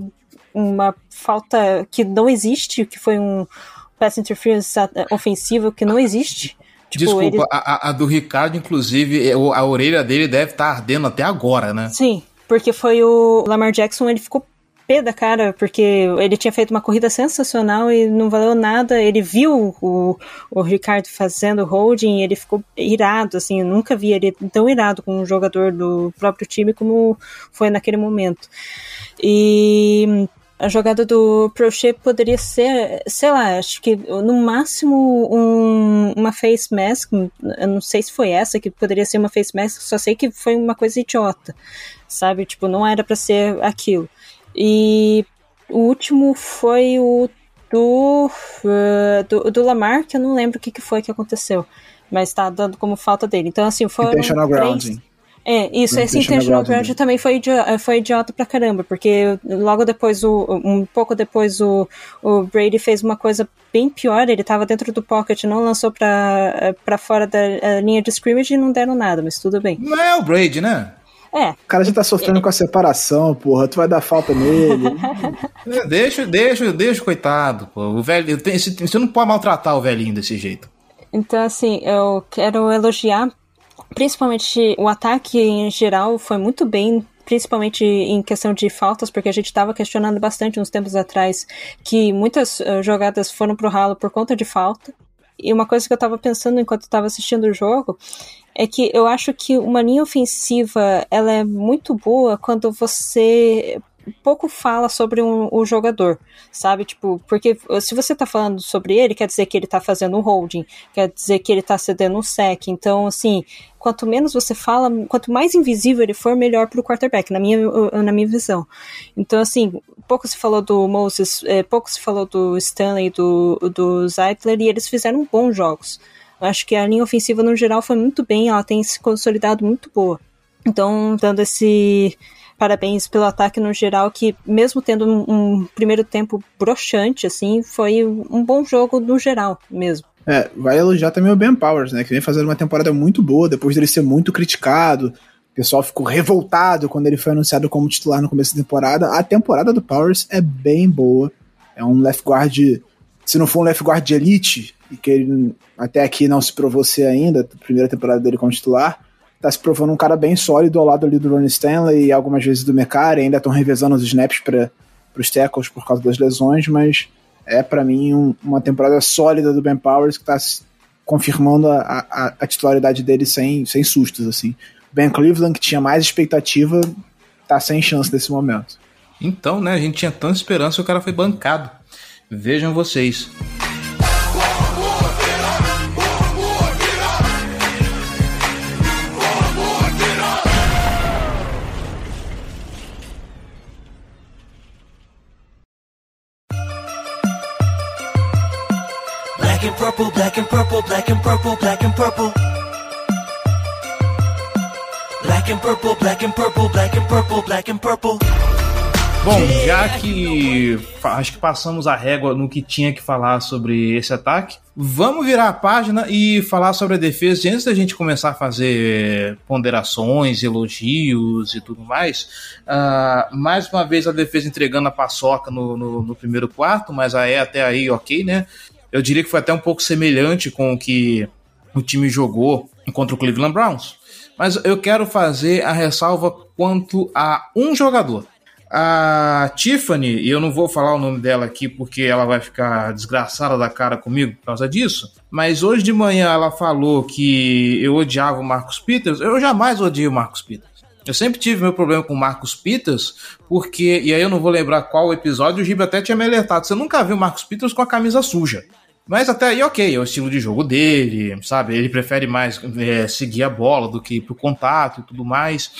uma falta que não existe, que foi um pass interference ofensivo que não existe. Tipo, Desculpa, ele... a, a, do Ricardo, inclusive, a orelha dele deve estar tá ardendo até agora, né? Sim, porque foi o Lamar Jackson, ele ficou pé da cara, porque ele tinha feito uma corrida sensacional e não valeu nada. Ele viu o, o Ricardo fazendo holding e ele ficou irado, assim, eu nunca vi ele tão irado com um jogador do próprio time como foi naquele momento. E a jogada do Prochet poderia ser, sei lá, acho que no máximo um, uma face mask, eu não sei se foi essa que poderia ser uma face mask, só sei que foi uma coisa idiota, sabe? Tipo, não era para ser aquilo. E o último foi o do, uh, do, do, Lamar, que eu não lembro o que, que foi que aconteceu. Mas tá dando como falta dele. Então, assim, foram Intentional três... grounding. É, isso, esse intentional grounding também foi idiota, foi idiota pra caramba, porque logo depois, o, um pouco depois, o, o Brady fez uma coisa bem pior, ele tava dentro do pocket, não lançou pra, pra fora da linha de scrimmage e não deram nada, mas tudo bem. Não é o Brady, né? É. O cara já tá sofrendo é. com a separação, porra. Tu vai dar falta nele. É, deixa, deixa, deixa, coitado. Pô. O velho, você não pode maltratar o velhinho desse jeito. Então, assim, eu quero elogiar principalmente o ataque em geral foi muito bem principalmente em questão de faltas, porque a gente estava questionando bastante uns tempos atrás que muitas uh, jogadas foram pro ralo por conta de falta. E uma coisa que eu estava pensando enquanto estava assistindo o jogo é que eu acho que uma linha ofensiva ela é muito boa quando você pouco fala sobre um, o jogador, sabe? Tipo, porque se você tá falando sobre ele, quer dizer que ele tá fazendo um holding, quer dizer que ele tá cedendo um sec. Então, assim, quanto menos você fala, quanto mais invisível ele for, melhor pro quarterback, na minha, na minha visão. Então, assim, pouco se falou do Moses, é, pouco se falou do Stanley, do, do Zeitler, e eles fizeram bons jogos. Acho que a linha ofensiva, no geral, foi muito bem, ela tem se consolidado muito boa. Então, dando esse parabéns pelo ataque no geral, que mesmo tendo um, um primeiro tempo broxante, assim, foi um bom jogo no geral mesmo. É, vai elogiar também o Ben Powers, né? Que vem fazendo uma temporada muito boa, depois dele ser muito criticado. O pessoal ficou revoltado quando ele foi anunciado como titular no começo da temporada. A temporada do Powers é bem boa. É um left guard, se não for um left guard de elite, e que ele até aqui não se provou ser ainda, primeira temporada dele como titular, tá se provando um cara bem sólido ao lado ali do Ronnie Stanley e algumas vezes do Mecari, ainda estão revezando os snaps para os tackles por causa das lesões, mas é para mim um, uma temporada sólida do Ben Powers que está confirmando a, a, a, titularidade dele sem, sem sustos, assim. Ben Cleveland, que tinha mais expectativa, tá sem chance nesse momento. Então, né, a gente tinha tanta esperança e o cara foi bancado. Vejam vocês. Purple, black and purple, black and purple, black and purple. Black and purple, black and purple, black and purple, black and purple. Bom, já que acho que passamos a régua no que tinha que falar sobre esse ataque, vamos virar a página e falar sobre a defesa. E antes da gente começar a fazer ponderações, elogios e tudo mais, uh, mais uma vez a defesa entregando a paçoca no, no, no primeiro quarto, mas aí até aí ok, né? Eu diria que foi até um pouco semelhante com o que o time jogou contra o Cleveland Browns. Mas eu quero fazer a ressalva quanto a um jogador. A Tiffany, e eu não vou falar o nome dela aqui porque ela vai ficar desgraçada da cara comigo por causa disso, mas hoje de manhã ela falou que eu odiava o Marcos Peters. Eu jamais odiei o Marcos Peters. Eu sempre tive meu problema com Marcos Peters, porque, e aí eu não vou lembrar qual episódio, o Gibe até tinha me alertado. Você nunca viu Marcos Peters com a camisa suja. Mas até aí, ok, é o estilo de jogo dele, sabe? Ele prefere mais é, seguir a bola do que ir pro contato e tudo mais.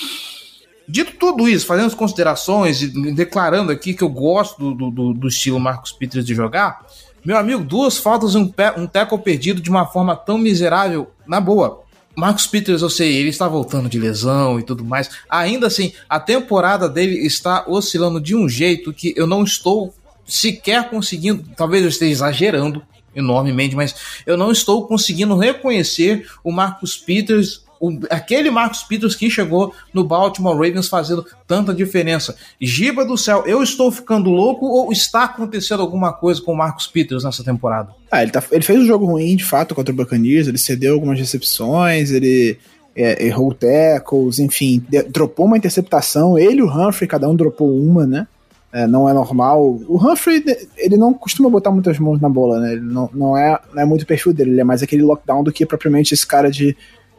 Dito tudo isso, fazendo as considerações e declarando aqui que eu gosto do, do, do estilo Marcos Peters de jogar, meu amigo, duas faltas e um, um tackle perdido de uma forma tão miserável, na boa. Marcos Peters, eu sei, ele está voltando de lesão e tudo mais. Ainda assim, a temporada dele está oscilando de um jeito que eu não estou sequer conseguindo. Talvez eu esteja exagerando enormemente, mas eu não estou conseguindo reconhecer o Marcus Peters o, aquele Marcos Peters que chegou no Baltimore Ravens fazendo tanta diferença. Giba do céu, eu estou ficando louco ou está acontecendo alguma coisa com o Marcos Peters nessa temporada? Ah, ele, tá, ele fez um jogo ruim, de fato, contra o Buccaneers, ele cedeu algumas recepções, ele é, errou tackles, enfim, dropou uma interceptação, ele e o Humphrey, cada um dropou uma, né? É, não é normal. O Humphrey, ele não costuma botar muitas mãos na bola, né? Ele não, não, é, não é muito perfil dele, ele é mais aquele lockdown do que propriamente esse cara de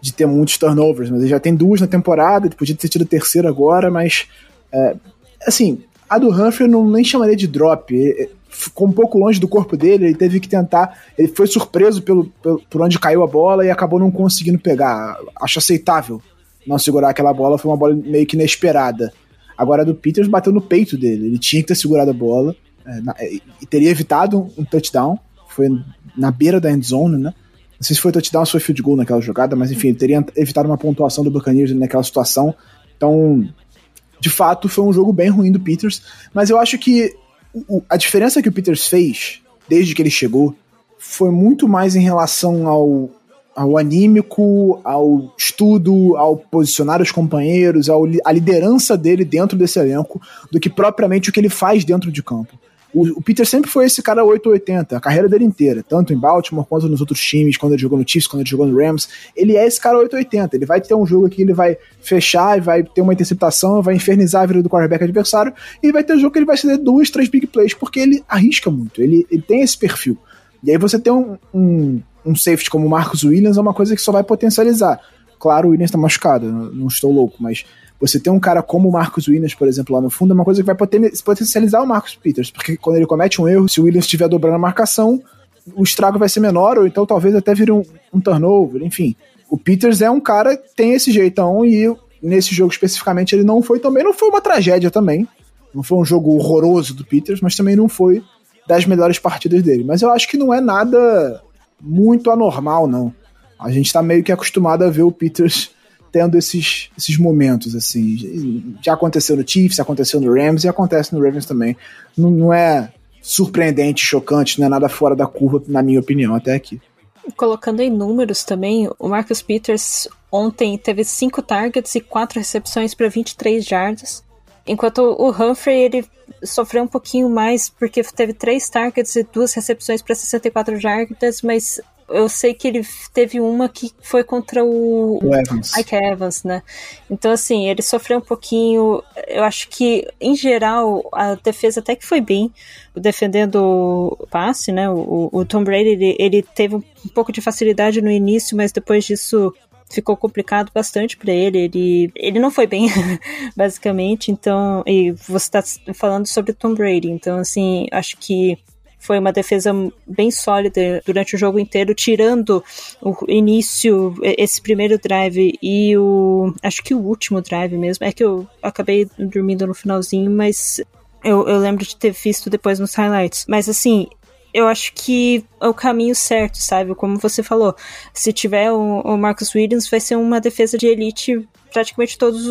de ter muitos turnovers, mas ele já tem duas na temporada, ele podia ter tido a terceira agora, mas é, assim, a do Humphrey eu não nem chamaria de drop, ele, ficou um pouco longe do corpo dele, ele teve que tentar, ele foi surpreso pelo, pelo, por onde caiu a bola e acabou não conseguindo pegar, acho aceitável não segurar aquela bola, foi uma bola meio que inesperada. Agora a do Peters bateu no peito dele, ele tinha que ter segurado a bola é, na, e teria evitado um, touchdown, foi na beira da end zone, né? Não sei se foi touchdown ou se foi field goal naquela jogada, mas enfim, ele teria evitado uma pontuação do Buccaneers naquela situação. Então, de fato, foi um jogo bem ruim do Peters. Mas eu acho que o, a diferença que o Peters fez, desde que ele chegou, foi muito mais em relação ao, ao anímico, ao estudo, ao posicionar os companheiros, ao, a liderança dele dentro desse elenco, do que propriamente o que ele faz dentro de campo. O, o, Peter sempre foi esse cara 880, a carreira dele inteira, tanto em Baltimore quanto nos outros times, quando ele jogou no Chiefs, quando ele jogou no Rams. Ele é esse cara 880. Ele vai ter um jogo aqui, ele vai fechar e vai ter uma interceptação, vai infernizar a vida do quarterback adversário, e vai ter um jogo que ele vai ceder duas, três big plays, porque ele arrisca muito, ele, ele tem esse perfil. E aí você tem um, um, um safety como o Marcus Williams, é uma coisa que só vai potencializar. Claro, o Williams tá machucado, não estou louco, mas você ter um cara como o Marcus Williams, por exemplo, lá no fundo, é uma coisa que vai potencializar o Marcus Peters, porque quando ele comete um erro, se o Williams estiver dobrando a marcação, o estrago vai ser menor, ou então talvez até vire um, um turnover, enfim. O Peters é um cara que tem esse jeitão e nesse jogo especificamente ele não foi também, não foi uma tragédia também. Não foi um jogo horroroso do Peters, mas também não foi das melhores partidas dele. Mas eu acho que não é nada muito anormal, não. A gente tá meio que acostumado a ver o Peters tendo esses, esses momentos, assim. Já aconteceu no Chiefs, aconteceu no Rams e acontece no Ravens também. Não, não é surpreendente, chocante, não é nada fora da curva, na minha opinião, até aqui. Colocando em números também, o Marcus Peters ontem teve cinco targets e quatro recepções para 23 jardas. Enquanto o Humphrey ele sofreu um pouquinho mais porque teve três targets e duas recepções para 64 jardas, mas eu sei que ele teve uma que foi contra o, o Evans. Ike Evans, né? Então, assim, ele sofreu um pouquinho. Eu acho que, em geral, a defesa até que foi bem defendendo o passe, né? O, o Tom Brady, ele, ele teve um pouco de facilidade no início, mas depois disso ficou complicado bastante para ele. Ele, ele não foi bem, basicamente. Então, e você está falando sobre Tom Brady. Então, assim, acho que foi uma defesa bem sólida durante o jogo inteiro, tirando o início, esse primeiro drive e o. Acho que o último drive mesmo. É que eu acabei dormindo no finalzinho, mas eu, eu lembro de ter visto depois nos highlights. Mas assim, eu acho que é o caminho certo, sabe? Como você falou, se tiver o, o Marcus Williams, vai ser uma defesa de elite praticamente todos,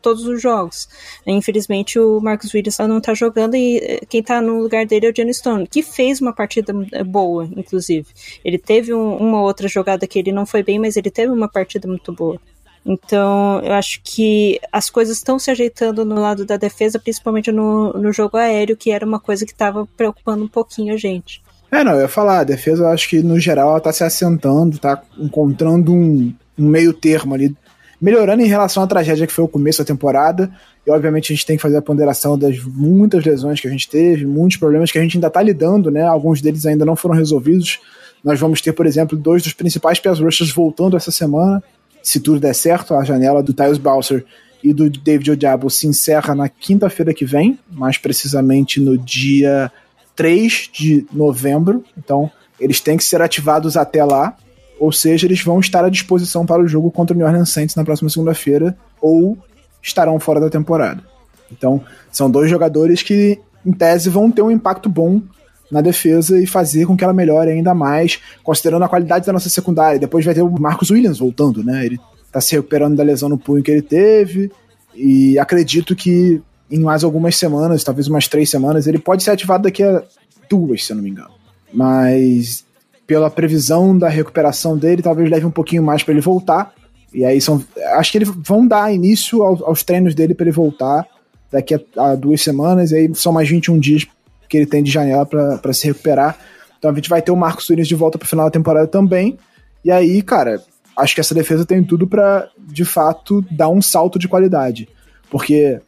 todos os jogos. Infelizmente, o Marcus Williams não tá jogando e eh, quem tá no lugar dele é o Johnny Stone, que fez uma partida eh, boa, inclusive. Ele teve um, uma outra jogada que ele não foi bem, mas ele teve uma partida muito boa. Então, eu acho que as coisas estão se ajeitando no lado da defesa, principalmente no, no jogo aéreo, que era uma coisa que estava preocupando um pouquinho a gente. É, não, eu ia falar, a defesa eu acho que no geral ela tá se assentando, tá encontrando um, um meio termo ali melhorando em relação à tragédia que foi o começo da temporada. E obviamente a gente tem que fazer a ponderação das muitas lesões que a gente teve, muitos problemas que a gente ainda está lidando, né? Alguns deles ainda não foram resolvidos. Nós vamos ter, por exemplo, dois dos principais pass rushers voltando essa semana. Se tudo der certo, a janela do Tyus Bowser e do David Odiabo se encerra na quinta-feira que vem, mais precisamente no dia 3 de novembro. Então, eles têm que ser ativados até lá, ou seja, eles vão estar à disposição para o jogo contra o New Orleans Saints na próxima segunda-feira, ou estarão fora da temporada. Então, são dois jogadores que, em tese, vão ter um impacto bom na defesa e fazer com que ela melhore ainda mais, considerando a qualidade da nossa secundária. Depois vai ter o Marcos Williams voltando, né? Ele tá se recuperando da lesão no punho que ele teve, e acredito que em mais algumas semanas, talvez umas três semanas, ele pode ser ativado daqui a duas, se eu não me engano. Mas pela previsão da recuperação dele, talvez leve um pouquinho mais para ele voltar. E aí são. Acho que eles vão dar início aos, aos treinos dele para ele voltar daqui a, a, duas semanas. E aí são mais 21 dias que ele tem de janela para se recuperar. Então a gente vai ter o Marcos Williams de volta para o final da temporada também. E aí, cara, acho que essa defesa tem tudo para de fato dar um salto de qualidade. Porque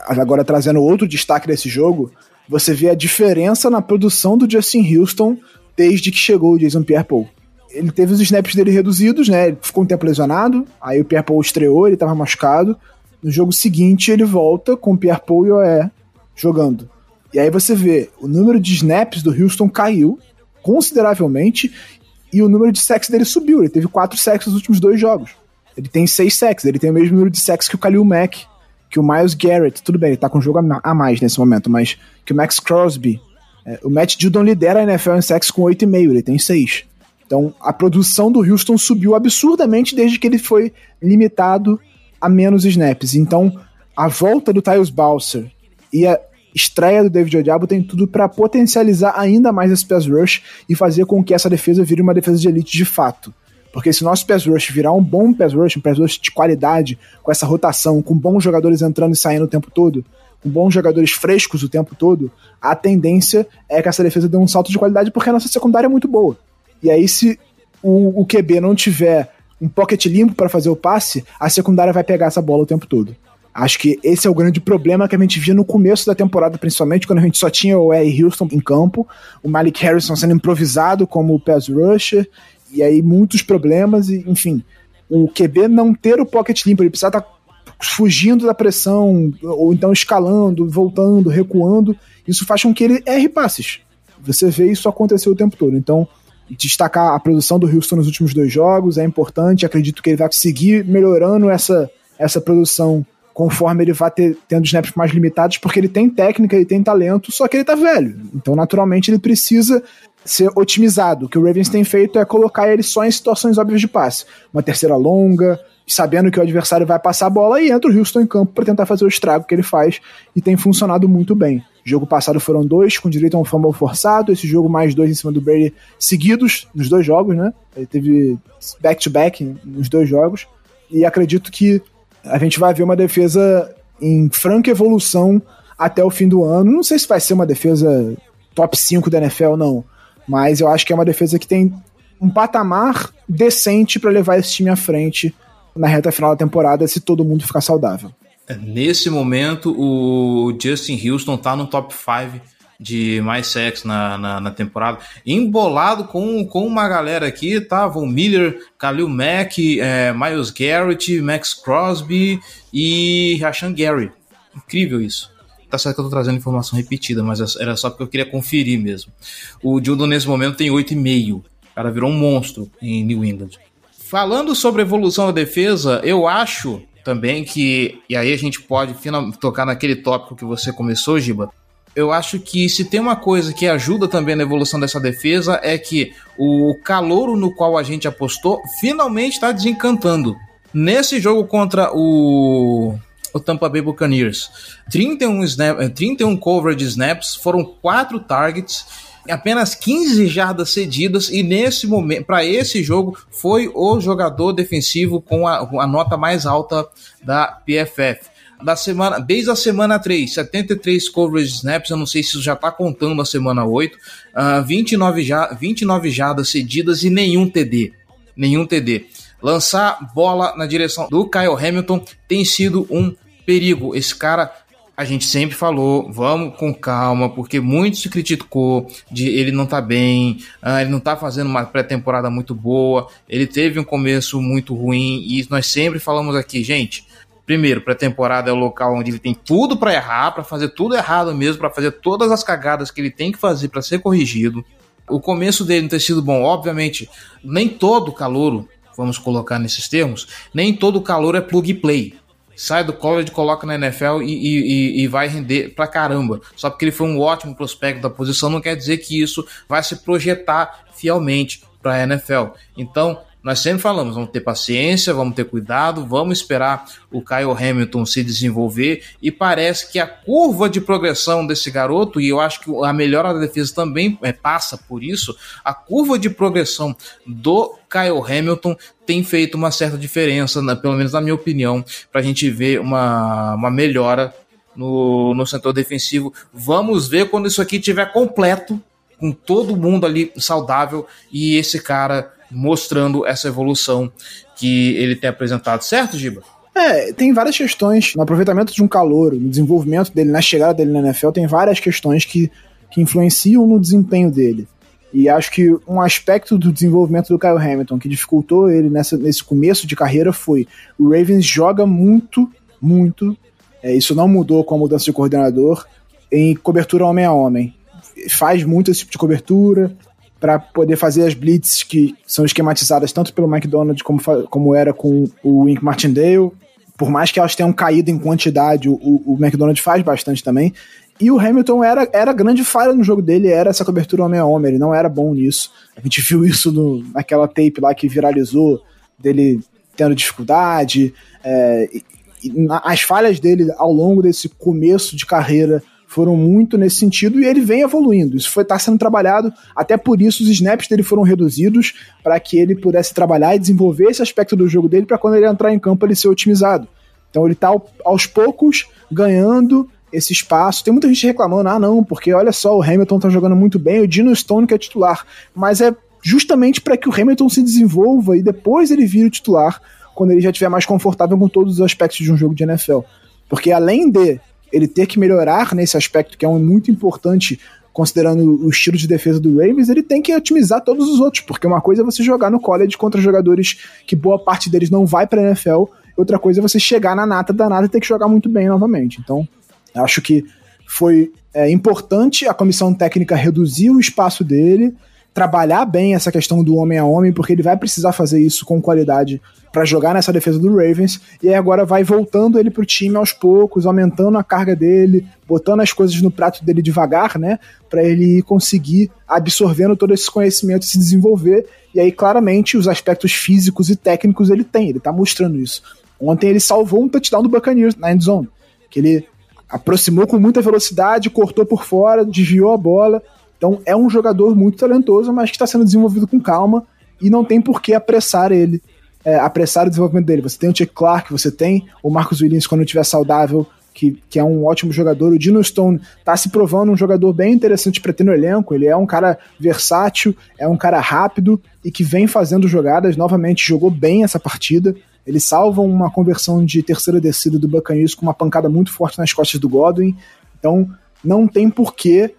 agora trazendo outro destaque desse jogo, você vê a diferença na produção do Justin Houston desde que chegou o Jason Pierre-Paul. Ele teve os snaps dele reduzidos, né? Ele ficou um tempo lesionado, aí o Pierre-Paul estreou, ele estava machucado. No jogo seguinte, ele volta com o Pierre-Paul e o OE jogando. E aí você vê, o número de snaps do Houston caiu consideravelmente e o número de sacks dele subiu. Ele teve quatro sacks nos últimos dois jogos. Ele tem seis sacks, ele tem o mesmo número de sacks que o Khalil Mack, que o Miles Garrett, tudo bem, ele tá com um jogo a mais nesse momento, mas que o Max Crosby. É, o Matt Judon lidera a NFL em sacks com 8,5, ele tem 6. Então a produção do Houston subiu absurdamente desde que ele foi limitado a menos snaps. Então a volta do Tyus Balser e a estreia do David Odiabo tem tudo para potencializar ainda mais esse pass rush e fazer com que essa defesa vire uma defesa de elite de fato. Porque se nosso pass rush virar um bom pass rush, um pass rush de qualidade, com essa rotação, com bons jogadores entrando e saindo o tempo todo, com bons jogadores frescos o tempo todo, a tendência é que essa defesa dê um salto de qualidade porque a nossa secundária é muito boa. E aí, se o, o QB não tiver um pocket limpo para fazer o passe, a secundária vai pegar essa bola o tempo todo. Acho que esse é o grande problema que a gente via no começo da temporada, principalmente quando a gente só tinha o R. Houston em campo, o Malik Harrison sendo improvisado como pass rusher, e aí muitos problemas, e enfim. O QB não ter o pocket limpo, ele precisa estar tá fugindo da pressão, ou então escalando, voltando, recuando. Isso faz com que ele erre passes. Você vê isso acontecer o tempo todo. Então, destacar a produção do Houston nos últimos dois jogos é importante. Acredito que ele vai seguir melhorando essa, essa produção conforme ele vai ter, tendo snaps mais limitados, porque ele tem técnica, ele tem talento, só que ele tá velho. Então, naturalmente, ele precisa ser otimizado. O que o Ravens tem feito é colocar ele só em situações óbvias de passe. Uma terceira longa, sabendo que o adversário vai passar a bola, e entra o Houston em campo para tentar fazer o estrago que ele faz, e tem funcionado muito bem. Jogo passado foram dois, com direito a um fumble forçado, esse jogo mais dois em cima do Brady seguidos nos dois jogos, né? Ele teve back-to-back -back nos dois jogos, e acredito que a gente vai ver uma defesa em franca evolução até o fim do ano. Não sei se vai ser uma defesa top 5 da NFL, não. Mas eu acho que é uma defesa que tem um patamar decente para levar esse time à frente na reta final da temporada se todo mundo ficar saudável. Nesse momento, o Justin Houston tá no top 5 de mais sexo na, na, na, temporada. Embolado com, com uma galera aqui, tá? Von Miller, Khalil Mack, é, Miles Garrett, Max Crosby e Rashan Gary. Incrível isso. Tá certo que eu tô trazendo informação repetida, mas era só porque eu queria conferir mesmo. O Judon nesse momento tem 8,5. O cara virou um monstro em New England. Falando sobre a evolução da defesa, eu acho também que, e aí a gente pode tocar naquele tópico que você começou, Giba, eu acho que se tem uma coisa que ajuda também na evolução dessa defesa é que o calouro no qual a gente apostou finalmente está desencantando. Nesse jogo contra o, o Tampa Bay Buccaneers, 31, snap, 31 coverage snaps, foram 4 targets, apenas 15 jardas cedidas e nesse momento, para esse jogo, foi o jogador defensivo com a, a nota mais alta da PFF da semana, desde a semana 3, 73 coverage snaps, eu não sei se isso já tá contando a semana 8, uh, 29, ja, 29 jadas cedidas e nenhum TD. Nenhum TD. lançar bola na direção do Kyle Hamilton tem sido um perigo. Esse cara a gente sempre falou, vamos com calma, porque muito se criticou de ele não tá bem, uh, ele não tá fazendo uma pré-temporada muito boa, ele teve um começo muito ruim, e nós sempre falamos aqui, gente, primeiro, pré-temporada é o local onde ele tem tudo para errar, para fazer tudo errado mesmo, para fazer todas as cagadas que ele tem que fazer para ser corrigido. O começo dele não ter sido bom, obviamente, nem todo calouro, vamos colocar nesses termos, nem todo calor é plug play sai do college, coloca na NFL e, e, e, vai render pra caramba. Só porque ele foi um ótimo prospecto da posição, não quer dizer que isso vai se projetar fielmente para a NFL. Então, nós sempre falamos, vamos ter paciência, vamos ter cuidado, vamos esperar o Kyle Hamilton se desenvolver e parece que a curva de progressão desse garoto, e eu acho que a melhora da defesa também é, passa por isso, a curva de progressão do Kyle Hamilton tem feito uma certa diferença, na, pelo menos na minha opinião, para a gente ver uma, uma melhora no, no setor defensivo. Vamos ver quando isso aqui estiver completo, com todo mundo ali saudável e esse cara mostrando essa evolução que ele tem apresentado, certo, Giba? É, tem várias questões no aproveitamento de um calor, no desenvolvimento dele, na chegada dele na NFL, tem várias questões que, que influenciam no desempenho dele. E acho que um aspecto do desenvolvimento do Kyle Hamilton que dificultou ele nessa, nesse começo de carreira foi o Ravens joga muito, muito. É, isso não mudou com a mudança de coordenador em cobertura homem a homem. Faz muito esse tipo de cobertura, para poder fazer as blitz que são esquematizadas tanto pelo McDonald's como, como era com o Wink Martindale. Por mais que elas tenham caído em quantidade, o, o McDonald's faz bastante também. E o Hamilton era, era grande falha no jogo dele, era essa cobertura homem a homem, ele não era bom nisso. A gente viu isso no, naquela tape lá que viralizou, dele tendo dificuldade. É, e, e, as falhas dele ao longo desse começo de carreira foram muito nesse sentido e ele vem evoluindo. Isso está sendo trabalhado, até por isso os snaps dele foram reduzidos para que ele pudesse trabalhar e desenvolver esse aspecto do jogo dele para quando ele entrar em campo ele ser otimizado. Então ele está aos poucos ganhando esse espaço. Tem muita gente reclamando, ah não, porque olha só, o Hamilton está jogando muito bem, o Dino Stone que é titular, mas é justamente para que o Hamilton se desenvolva e depois ele vire o titular quando ele já estiver mais confortável com todos os aspectos de um jogo de NFL. Porque além de ele ter que melhorar nesse aspecto, que é um muito importante considerando o estilo de defesa do Ravens, ele tem que otimizar todos os outros, porque uma coisa é você jogar no college contra jogadores que boa parte deles não vai para NFL, outra coisa é você chegar na nata da nata e ter que jogar muito bem novamente. Então, acho que foi é, importante a comissão técnica reduzir o espaço dele, trabalhar bem essa questão do homem a homem, porque ele vai precisar fazer isso com qualidade para jogar nessa defesa do Ravens, e agora vai voltando ele pro time aos poucos, aumentando a carga dele, botando as coisas no prato dele devagar, né, para ele conseguir absorvendo todo esse conhecimento se desenvolver, e aí claramente os aspectos físicos e técnicos ele tem, ele tá mostrando isso. Ontem ele salvou um touchdown do Buccaneers na endzone, que ele aproximou com muita velocidade, cortou por fora, desviou a bola, então é um jogador muito talentoso, mas que está sendo desenvolvido com calma e não tem por que apressar ele, é, apressar o desenvolvimento dele. Você tem o Chuck Clark, você tem o Marcos Williams quando estiver saudável, que, que é um ótimo jogador. O Dino Stone está se provando um jogador bem interessante para ter no elenco. Ele é um cara versátil, é um cara rápido e que vem fazendo jogadas. Novamente jogou bem essa partida. Ele salva uma conversão de terceira descida do Buccaneers com uma pancada muito forte nas costas do Godwin. Então não tem porquê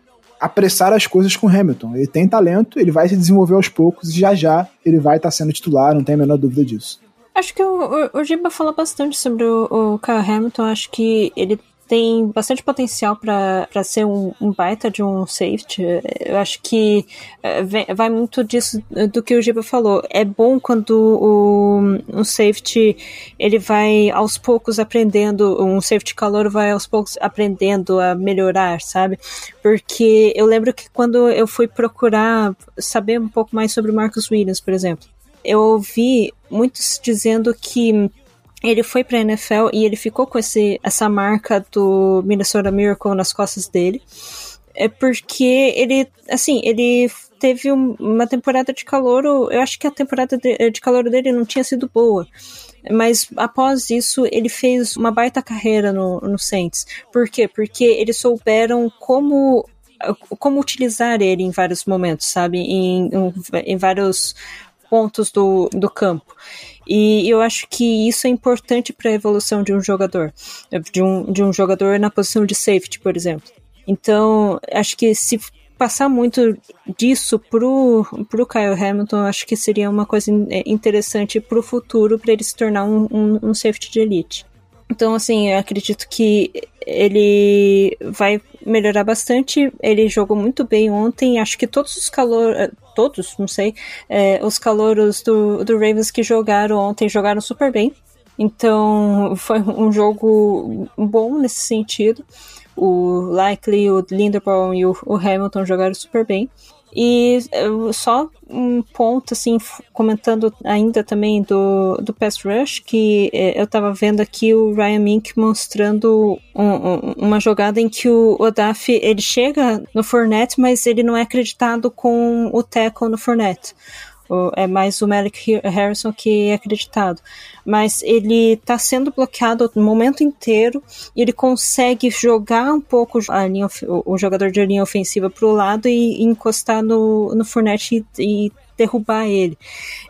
apressar as coisas com Hamilton. Ele tem talento, ele vai se desenvolver aos poucos e já já ele vai estar tá sendo titular, não tem a menor dúvida disso. Acho que o, o, o Giba falou bastante sobre o, o Kyle Hamilton. Acho que ele tem bastante potencial para ser um, um, baita de um safety. Eu acho que é, vai muito disso do que o Giba falou. É bom quando o, um safety ele vai aos poucos aprendendo, um safety calor vai aos poucos aprendendo a melhorar, sabe? Porque eu lembro que quando eu fui procurar saber um pouco mais sobre o Marcus Williams, por exemplo, eu ouvi muitos dizendo que ele foi para a NFL e ele ficou com esse, essa marca do Minnesota Miracle nas costas dele. É porque ele, assim, ele teve uma temporada de calor, eu acho que a temporada de, de calor dele não tinha sido boa. Mas após isso, ele fez uma baita carreira no, no Saints. Por quê? Porque eles souberam como como utilizar ele em vários momentos, sabe? Em, em, em vários pontos do, do campo. E eu acho que isso é importante para a evolução de um jogador, de um, de um jogador na posição de safety, por exemplo. Então, acho que se passar muito disso pro, pro Kyle Hamilton, acho que seria uma coisa interessante pro futuro para ele se tornar um, um, um safety de elite. Então, assim, eu acredito que ele vai melhorar bastante. Ele jogou muito bem ontem. Acho que todos os calor, todos, não sei, é, os calouros do, do Ravens que jogaram ontem jogaram super bem. Então, foi um jogo bom nesse sentido. O Likely, o Linderbaum e o, o Hamilton jogaram super bem. E só um ponto, assim, comentando ainda também do, do Pass Rush, que é, eu tava vendo aqui o Ryan Mink mostrando um, um, uma jogada em que o Odaf, ele chega no Fournette, mas ele não é acreditado com o tackle no Fournette é mais o Malik Harrison que é acreditado. Mas ele está sendo bloqueado o momento inteiro e ele consegue jogar um pouco a linha, o jogador de linha ofensiva para o lado e, encostar no, no Fournette e, e derrubar ele.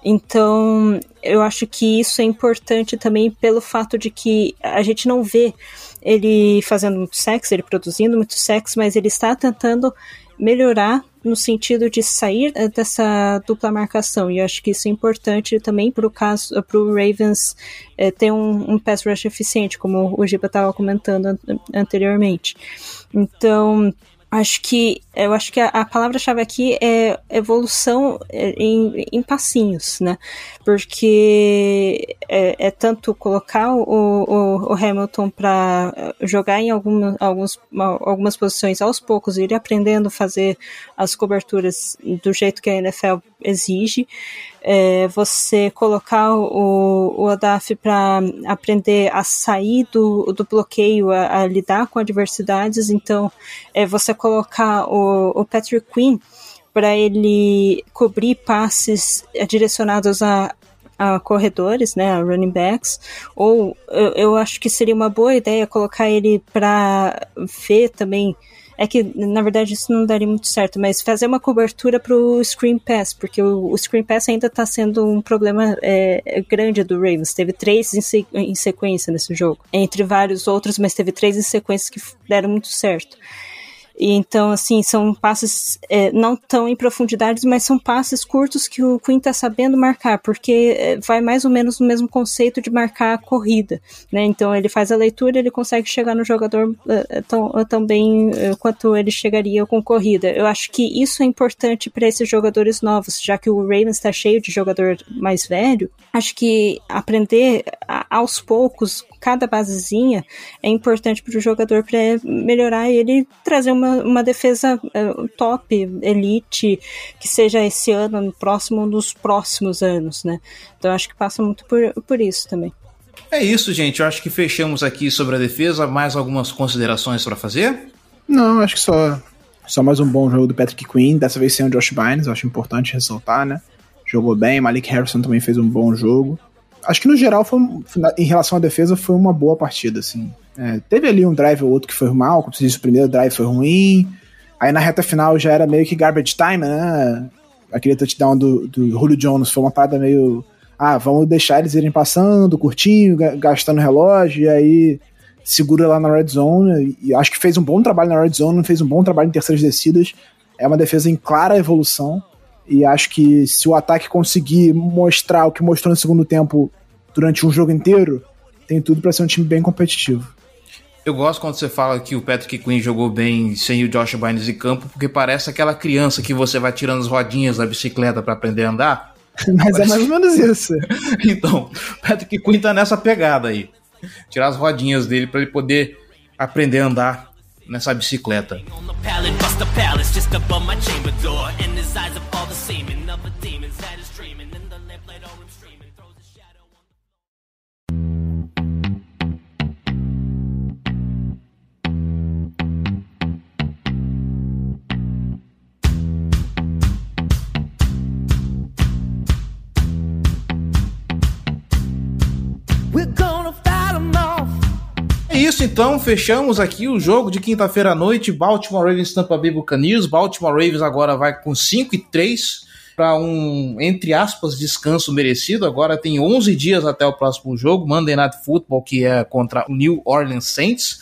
Então, eu acho que isso é importante também pelo fato de que a gente não vê ele fazendo muito sexo, ele produzindo muito sexo, mas ele está tentando melhorar no sentido de sair eh, dessa dupla marcação. E acho que isso é importante também para o caso, para o Ravens é, ter um, um pass rush eficiente, como o Giba estava comentando an anteriormente. Então, acho que eu acho que a, a palavra-chave aqui é evolução é, em, em passinhos, né? Porque é, é tanto colocar o, o, o Hamilton para jogar em alguma, alguns, algumas posições aos poucos, ir aprendendo a fazer as coberturas do jeito que a NFL exige, é, você colocar o, o Odaf para aprender a sair do, do bloqueio, a, a, lidar com adversidades, então é você colocar o o, Patrick Quinn para ele cobrir passes direcionados a, a corredores, né, a running backs, ou eu, eu acho que seria uma boa ideia colocar ele para ver também é que, na verdade, isso não daria muito certo, mas fazer uma cobertura para o Screen Pass, porque o, o Screen Pass ainda está sendo um problema é, grande do Ravens. Teve três em, se, em sequência nesse jogo, entre vários outros, mas teve três em sequência que deram muito certo. Então, assim, são passes é, não tão em profundidades, mas são passes curtos que o Queen está sabendo marcar, porque é, vai mais ou menos no mesmo conceito de marcar a corrida, né? Então ele faz a leitura, ele consegue chegar no jogador é, tão, tão bem quanto ele chegaria com corrida. Eu acho que isso é importante para esses jogadores novos, já que o Ravens está cheio de jogador mais velho. Acho que aprender a, aos poucos cada basezinha é importante para o jogador para melhorar ele trazer uma, uma defesa uh, top, elite, que seja esse ano, no próximo, nos próximos anos, né? Então acho que passa muito por, por isso também. É isso, gente. Eu acho que fechamos aqui sobre a defesa. Mais algumas considerações para fazer? Não, acho que só, só mais um bom jogo do Patrick Queen, dessa vez sem o Josh Bynes, eu acho importante ressaltar, né? Jogou bem, Malik Harrison também fez um bom jogo acho que no geral, foi, em relação à defesa, foi uma boa partida, assim. É, teve ali um drive ou outro que foi mal, como você disse, o primeiro drive foi ruim. Aí na reta final já era meio que garbage time, né? Aquele touchdown do, do Julio Jones foi uma parada meio. Ah, vamos deixar eles irem passando, curtinho, gastando relógio, e aí segura lá na red zone. E acho que fez um bom trabalho na red zone, fez um bom trabalho em terceiras descidas. É uma defesa em clara evolução. E acho que se o ataque conseguir mostrar o que mostrou no segundo tempo durante um jogo inteiro, tem tudo para ser um time bem competitivo. Eu gosto quando você fala que o Patrick Quinn jogou bem sem o Josh Bynes em campo, porque parece aquela criança que você vai tirando as rodinhas da bicicleta para aprender a andar. Mas parece... é mais ou menos isso. então, Patrick Quinn tá nessa pegada aí. Tirar as rodinhas dele para ele poder aprender a andar nessa bicicleta. É isso então, fechamos aqui o jogo de quinta-feira à noite, Baltimore Ravens Tampa Bay Buccaneers. Baltimore Ravens agora vai com 5 e 3 para um, entre aspas, descanso merecido. Agora tem 11 dias até o próximo jogo, Monday Night Football, que é contra o New Orleans Saints.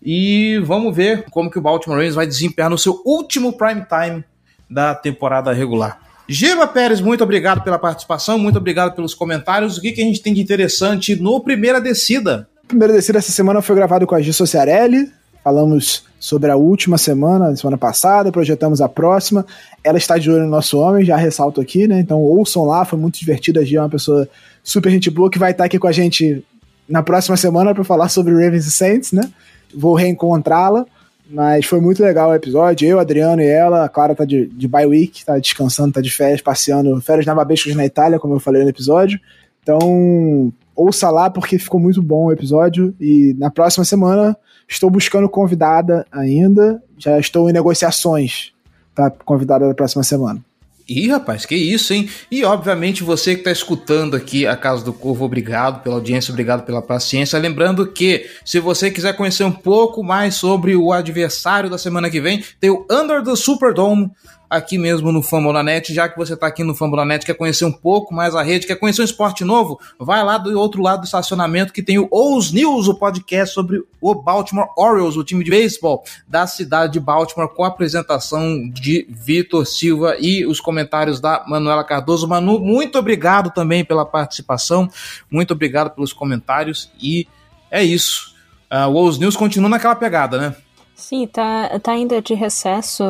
E vamos ver como que o Baltimore Ravens vai desempenhar no seu último prime time da temporada regular. Giba Pérez, muito obrigado pela participação, muito obrigado pelos comentários. O que, que a gente tem de interessante no Primeira Descida? Primeira Descida essa semana foi gravado com a Gil Sociarelli. Falamos sobre a última semana, semana passada, projetamos a próxima. Ela está de olho no nosso homem, já ressalto aqui, né? Então ouçam lá, foi muito divertido. A Gil é uma pessoa super gente boa que vai estar aqui com a gente na próxima semana para falar sobre Ravens e Saints, né? Vou reencontrá-la. Mas foi muito legal o episódio. Eu, Adriano e ela. A Clara tá de, de bye week, tá descansando, tá de férias, passeando, férias navabescas na Itália, como eu falei no episódio. Então, ouça lá porque ficou muito bom o episódio. E na próxima semana estou buscando convidada ainda. Já estou em negociações para convidada da próxima semana. Ih, rapaz, que isso, hein? E obviamente você que está escutando aqui a Casa do Corvo, obrigado pela audiência, obrigado pela paciência. Lembrando que se você quiser conhecer um pouco mais sobre o adversário da semana que vem, tem o Under the Superdome aqui mesmo no Fambonanet, já que você está aqui no Fambonanet, quer conhecer um pouco mais a rede, quer conhecer um esporte novo, vai lá do outro lado do estacionamento que tem o Os News, o podcast sobre o Baltimore Orioles, o time de beisebol da cidade de Baltimore, com a apresentação de Vitor Silva e os comentários da Manuela Cardoso. Manu, muito obrigado também pela participação, muito obrigado pelos comentários e é isso. Uh, o Os News continua naquela pegada, né? Sim, tá, tá ainda de recesso.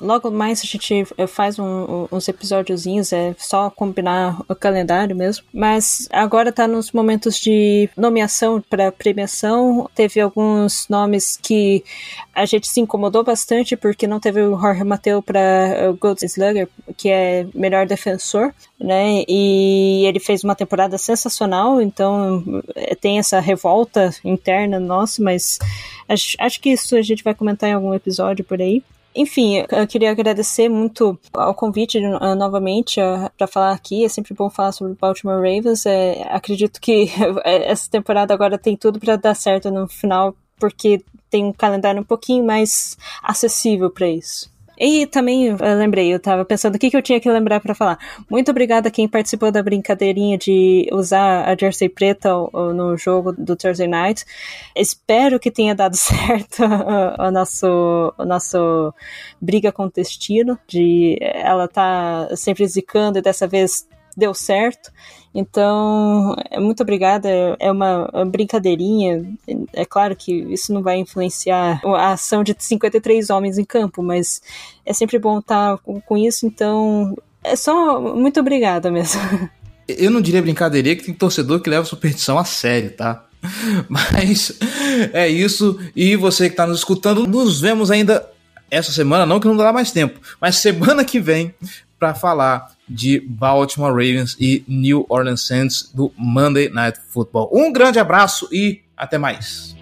Logo mais a gente eh, faz um, uns episódiozinhos, é só combinar o calendário mesmo. Mas agora tá nos momentos de nomeação para premiação. Teve alguns nomes que a gente se incomodou bastante porque não teve o Jorge Mateu para o Gold Slugger, que é melhor defensor, né? E ele fez uma temporada sensacional, então eh, tem essa revolta interna nossa, mas acho, acho que isso a gente vai comentar em algum episódio por aí. Enfim, eu queria agradecer muito ao convite uh, novamente uh, para falar aqui. É sempre bom falar sobre o Baltimore Ravens. É, acredito que essa temporada agora tem tudo para dar certo no final, porque tem um calendário um pouquinho mais acessível para isso. E também eu lembrei, eu tava pensando o que, que eu tinha que lembrar para falar. Muito obrigada a quem participou da brincadeirinha de usar a jersey preta no jogo do Thursday Night. Espero que tenha dado certo o nosso, o nosso briga com o destino, de ela tá sempre zicando e dessa vez deu certo. Então, é, muito obrigada. É uma, uma brincadeirinha. É claro que isso não vai influenciar a ação de 53 homens em campo, mas é sempre bom estar com, isso. Então, é só muito obrigada mesmo. Eu não diria brincadeirinha que tem torcedor que leva superstição a sério, tá? Mas é isso. E você que está nos escutando, nos vemos ainda essa semana, não que não dá mais tempo, mas semana que vem para falar de Baltimore Ravens e New Orleans Saints do Monday Night Football. Um grande abraço e até mais.